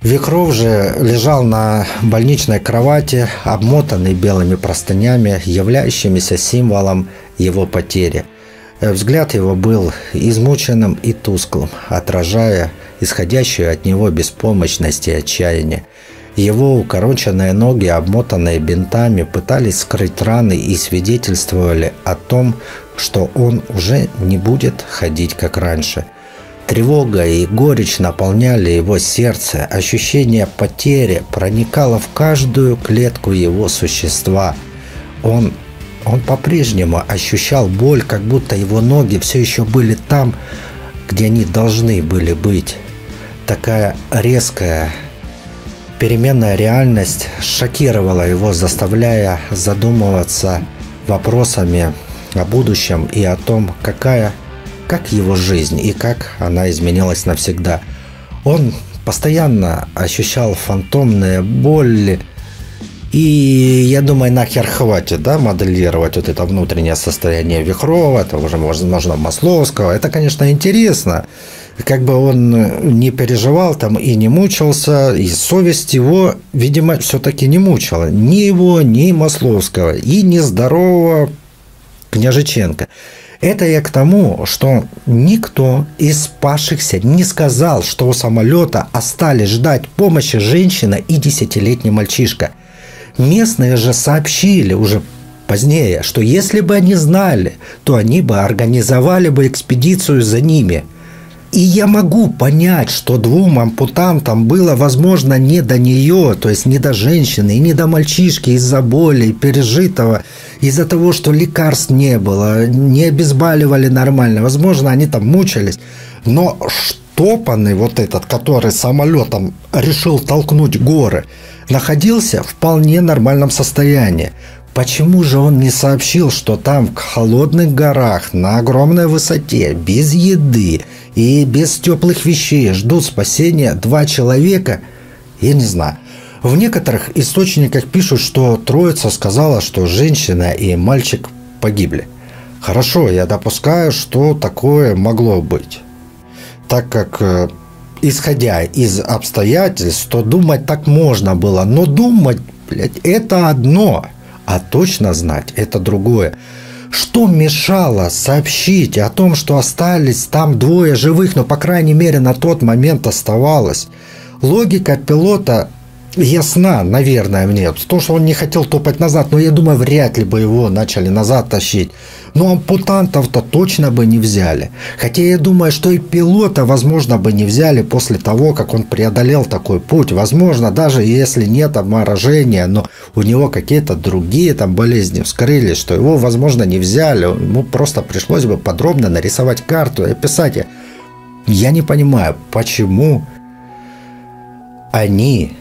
Вихров же лежал на больничной кровати, обмотанный белыми простынями, являющимися символом его потери. Взгляд его был измученным и тусклым, отражая исходящую от него беспомощность и отчаяние. Его укороченные ноги, обмотанные бинтами, пытались скрыть раны и свидетельствовали о том, что он уже не будет ходить как раньше – Тревога и горечь наполняли его сердце, ощущение потери проникало в каждую клетку его существа. Он, он по-прежнему ощущал боль, как будто его ноги все еще были там, где они должны были быть. Такая резкая переменная реальность шокировала его, заставляя задумываться вопросами о будущем и о том, какая как его жизнь и как она изменилась навсегда. Он постоянно ощущал фантомные боли, и я думаю, нахер хватит, да, моделировать вот это внутреннее состояние Вихрова, это уже, возможно, Масловского. Это, конечно, интересно. Как бы он не переживал там и не мучился, и совесть его, видимо, все-таки не мучила. Ни его, ни Масловского, и ни здорового Княжиченко. Это я к тому, что никто из спасшихся не сказал, что у самолета остались ждать помощи женщина и десятилетний мальчишка. Местные же сообщили уже позднее, что если бы они знали, то они бы организовали бы экспедицию за ними – и я могу понять, что двум ампутантам было, возможно, не до нее, то есть не до женщины, и не до мальчишки из-за боли, пережитого, из-за того, что лекарств не было, не обезболивали нормально. Возможно, они там мучились. Но штопанный вот этот, который самолетом решил толкнуть горы, находился в вполне нормальном состоянии. Почему же он не сообщил, что там в холодных горах, на огромной высоте, без еды и без теплых вещей ждут спасения два человека? Я не знаю. В некоторых источниках пишут, что троица сказала, что женщина и мальчик погибли. Хорошо, я допускаю, что такое могло быть. Так как, э, исходя из обстоятельств, то думать так можно было. Но думать, блядь, это одно – а точно знать – это другое. Что мешало сообщить о том, что остались там двое живых, но, по крайней мере, на тот момент оставалось? Логика пилота ясна, наверное, мне. То, что он не хотел топать назад, но я думаю, вряд ли бы его начали назад тащить. Но ампутантов-то точно бы не взяли. Хотя я думаю, что и пилота, возможно, бы не взяли после того, как он преодолел такой путь. Возможно, даже если нет обморожения, но у него какие-то другие там болезни вскрылись, что его, возможно, не взяли. Ему просто пришлось бы подробно нарисовать карту и описать. Я не понимаю, почему они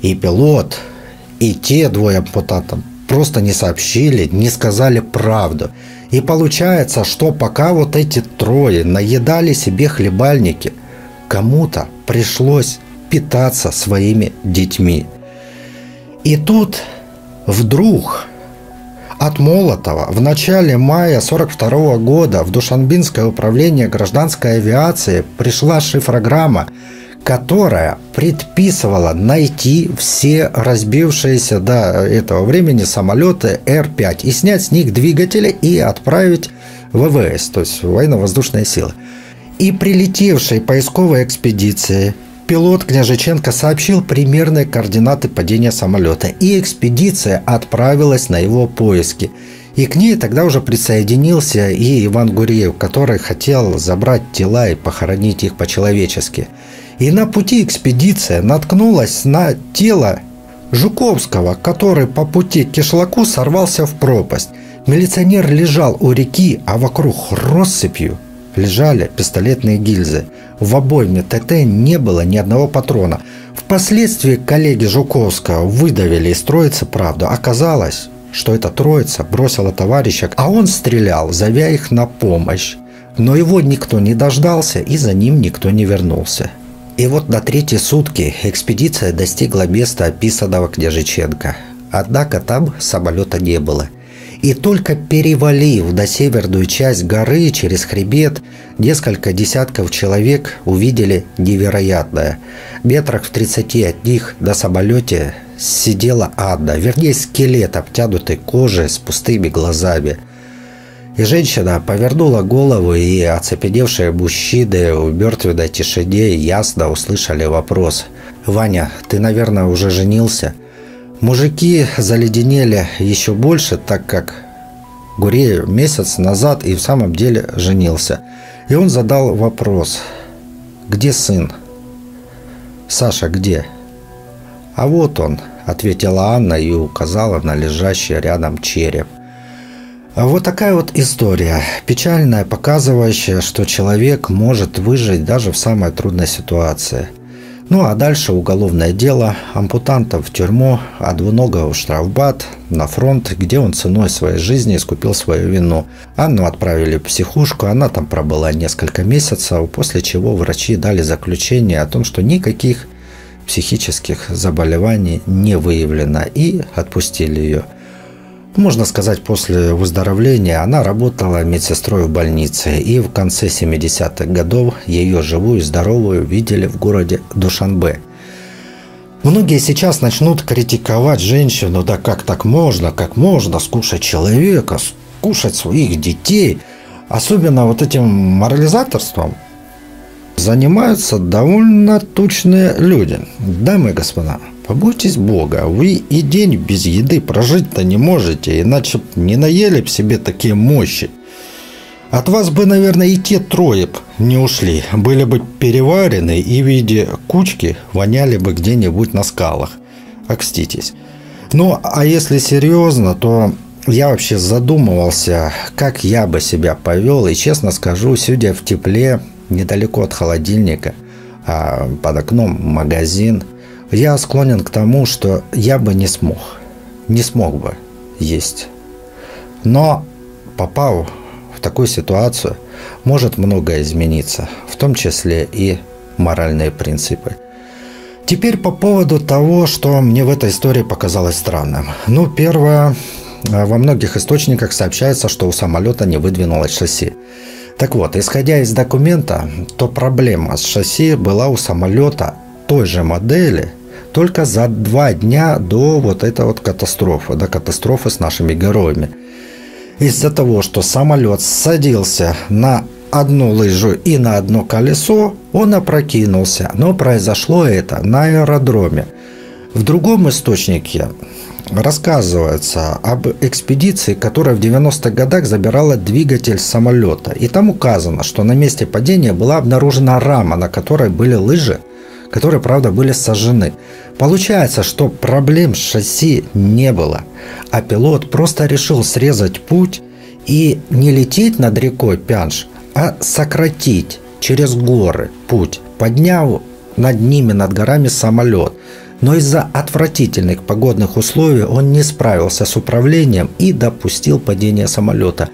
и пилот, и те двое ампутантов просто не сообщили, не сказали правду. И получается, что пока вот эти трое наедали себе хлебальники, кому-то пришлось питаться своими детьми. И тут вдруг от Молотова в начале мая 42 года в Душанбинское управление гражданской авиации пришла шифрограмма, которая предписывала найти все разбившиеся до этого времени самолеты Р-5 и снять с них двигатели и отправить в ВВС, то есть военно-воздушные силы. И прилетевшей поисковой экспедиции пилот Княжиченко сообщил примерные координаты падения самолета, и экспедиция отправилась на его поиски. И к ней тогда уже присоединился и Иван Гуреев, который хотел забрать тела и похоронить их по-человечески – и на пути экспедиция наткнулась на тело Жуковского, который по пути к кишлаку сорвался в пропасть. Милиционер лежал у реки, а вокруг россыпью лежали пистолетные гильзы. В обойме ТТ не было ни одного патрона. Впоследствии коллеги Жуковского выдавили из троицы правду. Оказалось, что эта троица бросила товарища, а он стрелял, зовя их на помощь. Но его никто не дождался, и за ним никто не вернулся. И вот на третьи сутки экспедиция достигла места, описанного Княжиченко. Однако там самолета не было. И только перевалив до северную часть горы через хребет, несколько десятков человек увидели невероятное. Метрах в 30 от них на самолете сидела Анна, вернее скелет, обтянутый кожей с пустыми глазами. И женщина повернула голову, и оцепеневшие мужчины в мертвенной тишине ясно услышали вопрос. «Ваня, ты, наверное, уже женился?» Мужики заледенели еще больше, так как Гуреев месяц назад и в самом деле женился. И он задал вопрос. «Где сын?» «Саша, где?» «А вот он», — ответила Анна и указала на лежащий рядом череп. А вот такая вот история, печальная, показывающая, что человек может выжить даже в самой трудной ситуации. Ну а дальше уголовное дело, ампутантов в тюрьму, а двуногого в штрафбат, на фронт, где он ценой своей жизни искупил свою вину. Анну отправили в психушку, она там пробыла несколько месяцев, после чего врачи дали заключение о том, что никаких психических заболеваний не выявлено и отпустили ее. Можно сказать, после выздоровления она работала медсестрой в больнице, и в конце 70-х годов ее живую и здоровую видели в городе Душанбе. Многие сейчас начнут критиковать женщину, да как так можно, как можно скушать человека, скушать своих детей, особенно вот этим морализаторством – занимаются довольно тучные люди. Дамы и господа, побойтесь Бога, вы и день без еды прожить-то не можете, иначе не наели б себе такие мощи. От вас бы, наверное, и те трое б не ушли, были бы переварены и в виде кучки воняли бы где-нибудь на скалах. Окститесь. Ну, а если серьезно, то я вообще задумывался, как я бы себя повел, и честно скажу, сидя в тепле, недалеко от холодильника, а под окном магазин, я склонен к тому, что я бы не смог, не смог бы есть. Но попав в такую ситуацию, может многое измениться, в том числе и моральные принципы. Теперь по поводу того, что мне в этой истории показалось странным. Ну, первое, во многих источниках сообщается, что у самолета не выдвинулось шасси. Так вот, исходя из документа, то проблема с шасси была у самолета той же модели, только за два дня до вот этой вот катастрофы, до катастрофы с нашими героями. Из-за того, что самолет садился на одну лыжу и на одно колесо, он опрокинулся. Но произошло это на аэродроме. В другом источнике рассказывается об экспедиции, которая в 90-х годах забирала двигатель самолета. И там указано, что на месте падения была обнаружена рама, на которой были лыжи, которые, правда, были сожжены. Получается, что проблем с шасси не было, а пилот просто решил срезать путь и не лететь над рекой Пянш, а сократить через горы путь, подняв над ними, над горами самолет – но из-за отвратительных погодных условий он не справился с управлением и допустил падение самолета.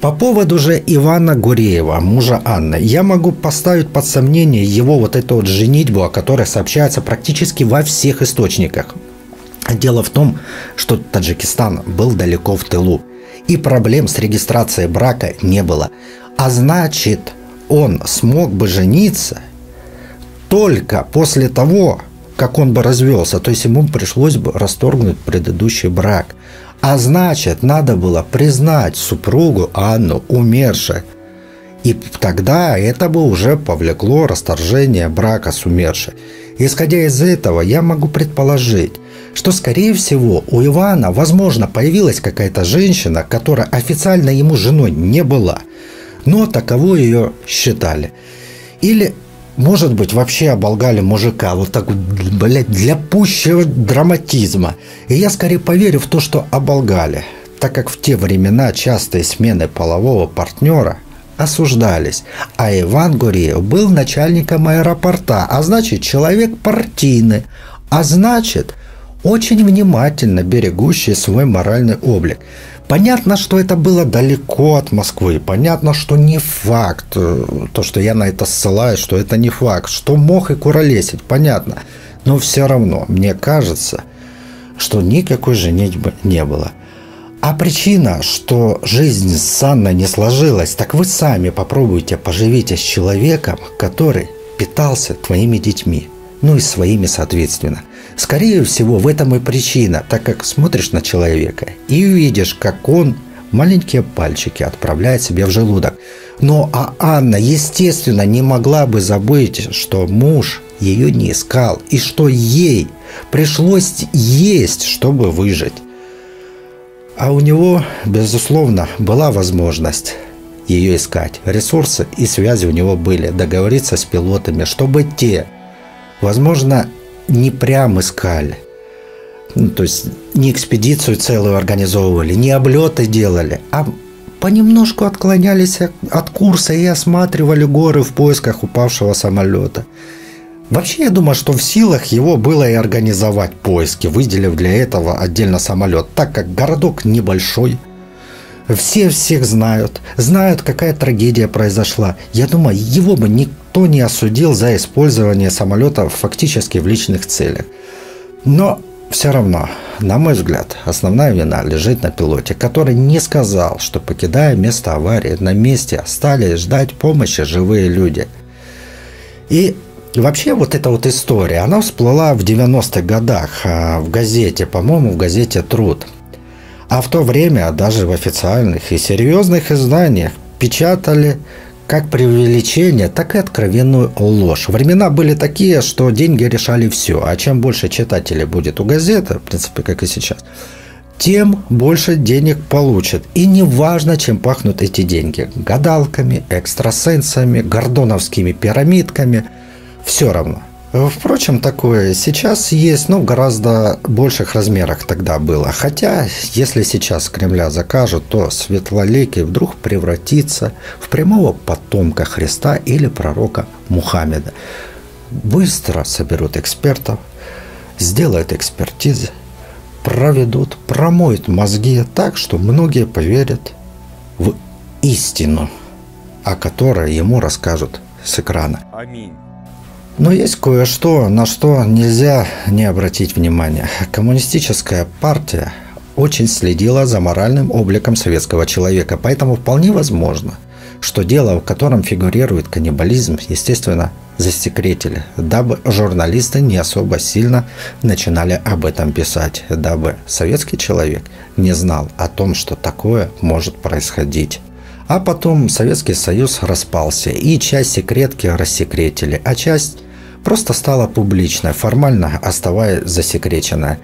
По поводу же Ивана Гуреева, мужа Анны, я могу поставить под сомнение его вот эту вот женитьбу, о которой сообщается практически во всех источниках. Дело в том, что Таджикистан был далеко в тылу, и проблем с регистрацией брака не было. А значит, он смог бы жениться только после того, как он бы развелся, то есть ему пришлось бы расторгнуть предыдущий брак. А значит, надо было признать супругу Анну умершей. И тогда это бы уже повлекло расторжение брака с умершей. Исходя из этого, я могу предположить, что, скорее всего, у Ивана, возможно, появилась какая-то женщина, которая официально ему женой не была, но таковой ее считали. Или может быть, вообще оболгали мужика вот так вот, блядь, для пущего драматизма. И я скорее поверю в то, что оболгали, так как в те времена частые смены полового партнера осуждались, а Иван Гуреев был начальником аэропорта, а значит, человек партийный, а значит, очень внимательно берегущий свой моральный облик. Понятно, что это было далеко от Москвы. Понятно, что не факт. Э, то, что я на это ссылаюсь, что это не факт. Что мог и куролесить, понятно. Но все равно, мне кажется, что никакой женитьбы не было. А причина, что жизнь с Анной не сложилась, так вы сами попробуйте поживите с человеком, который питался твоими детьми. Ну и своими, соответственно. Скорее всего, в этом и причина, так как смотришь на человека и видишь, как он маленькие пальчики отправляет себе в желудок. Но а Анна, естественно, не могла бы забыть, что муж ее не искал, и что ей пришлось есть, чтобы выжить. А у него, безусловно, была возможность ее искать. Ресурсы и связи у него были. Договориться с пилотами, чтобы те, возможно, не прям искали. Ну, то есть не экспедицию целую организовывали, не облеты делали, а понемножку отклонялись от курса и осматривали горы в поисках упавшего самолета. Вообще, я думаю, что в силах его было и организовать поиски, выделив для этого отдельно самолет, так как городок небольшой. Все всех знают, знают, какая трагедия произошла. Я думаю, его бы никто не осудил за использование самолета фактически в личных целях. Но все равно, на мой взгляд, основная вина лежит на пилоте, который не сказал, что покидая место аварии, на месте стали ждать помощи живые люди. И вообще вот эта вот история, она всплыла в 90-х годах а, в газете, по-моему, в газете «Труд». А в то время даже в официальных и серьезных изданиях печатали как преувеличение, так и откровенную ложь. Времена были такие, что деньги решали все. А чем больше читателей будет у газеты, в принципе, как и сейчас, тем больше денег получат. И не важно, чем пахнут эти деньги. Гадалками, экстрасенсами, гордоновскими пирамидками. Все равно. Впрочем, такое сейчас есть, но в гораздо больших размерах тогда было. Хотя, если сейчас Кремля закажут, то Светлоликий вдруг превратится в прямого потомка Христа или пророка Мухаммеда. Быстро соберут экспертов, сделают экспертизы, проведут, промоют мозги так, что многие поверят в истину, о которой ему расскажут с экрана. Аминь. Но есть кое-что, на что нельзя не обратить внимание. Коммунистическая партия очень следила за моральным обликом советского человека, поэтому вполне возможно, что дело, в котором фигурирует каннибализм, естественно, засекретили, дабы журналисты не особо сильно начинали об этом писать, дабы советский человек не знал о том, что такое может происходить. А потом Советский Союз распался, и часть секретки рассекретили, а часть просто стала публичной, формально оставаясь засекреченной.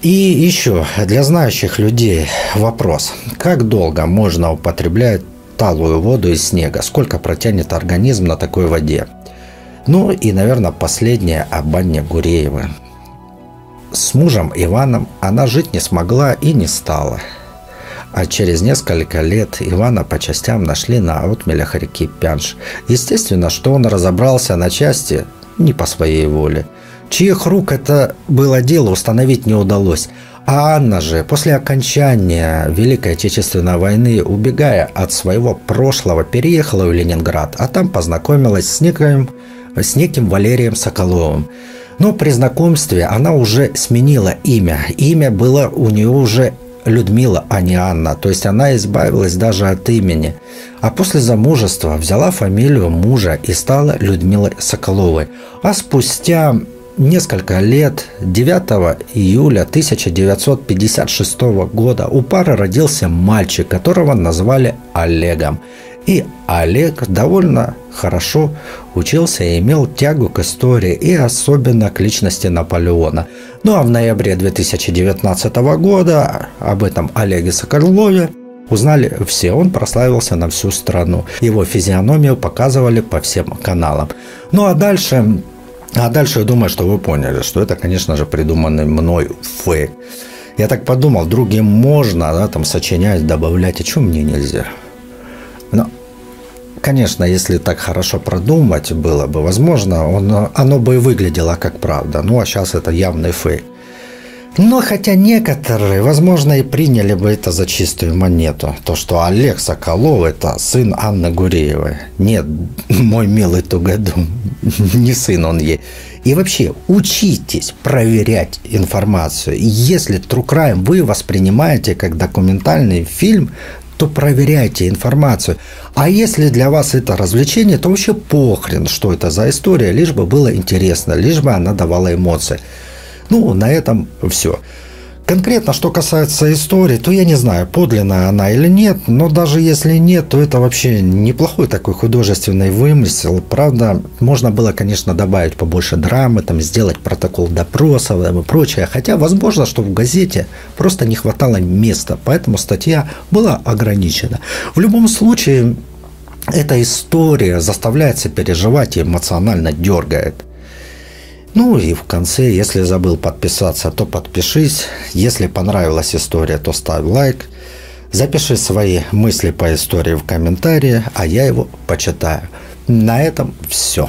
И еще для знающих людей вопрос. Как долго можно употреблять талую воду из снега? Сколько протянет организм на такой воде? Ну и, наверное, последнее об Анне Гуреевой. С мужем Иваном она жить не смогла и не стала – а через несколько лет Ивана по частям нашли на отмелях реки Пянш. Естественно, что он разобрался на части не по своей воле. Чьих рук это было дело, установить не удалось. А Анна же после окончания Великой Отечественной войны, убегая от своего прошлого, переехала в Ленинград, а там познакомилась с неким, с неким Валерием Соколовым. Но при знакомстве она уже сменила имя. Имя было у нее уже Людмила, а не Анна. То есть она избавилась даже от имени. А после замужества взяла фамилию мужа и стала Людмилой Соколовой. А спустя несколько лет, 9 июля 1956 года, у пары родился мальчик, которого назвали Олегом. И Олег довольно хорошо учился и имел тягу к истории и особенно к личности Наполеона. Ну а в ноябре 2019 года об этом Олеге Соколове Узнали все, он прославился на всю страну. Его физиономию показывали по всем каналам. Ну а дальше а дальше я думаю, что вы поняли, что это, конечно же, придуманный мной фейк. Я так подумал, другим можно, да, там, сочинять, добавлять, а что мне нельзя? Но, конечно, если так хорошо продумать было бы, возможно, он, оно бы и выглядело как правда. Ну, а сейчас это явный фейк. Но хотя некоторые, возможно, и приняли бы это за чистую монету. То, что Олег Соколов – это сын Анны Гуреевой. Нет, мой милый Тугодум, *laughs* не сын он ей. И вообще, учитесь проверять информацию. Если True Crime вы воспринимаете как документальный фильм, то проверяйте информацию. А если для вас это развлечение, то вообще похрен, что это за история, лишь бы было интересно, лишь бы она давала эмоции. Ну, на этом все. Конкретно, что касается истории, то я не знаю, подлинная она или нет, но даже если нет, то это вообще неплохой такой художественный вымысел. Правда, можно было, конечно, добавить побольше драмы, там, сделать протокол допросов и прочее, хотя возможно, что в газете просто не хватало места, поэтому статья была ограничена. В любом случае, эта история заставляет переживать и эмоционально дергает. Ну и в конце, если забыл подписаться, то подпишись. Если понравилась история, то ставь лайк. Запиши свои мысли по истории в комментарии, а я его почитаю. На этом все.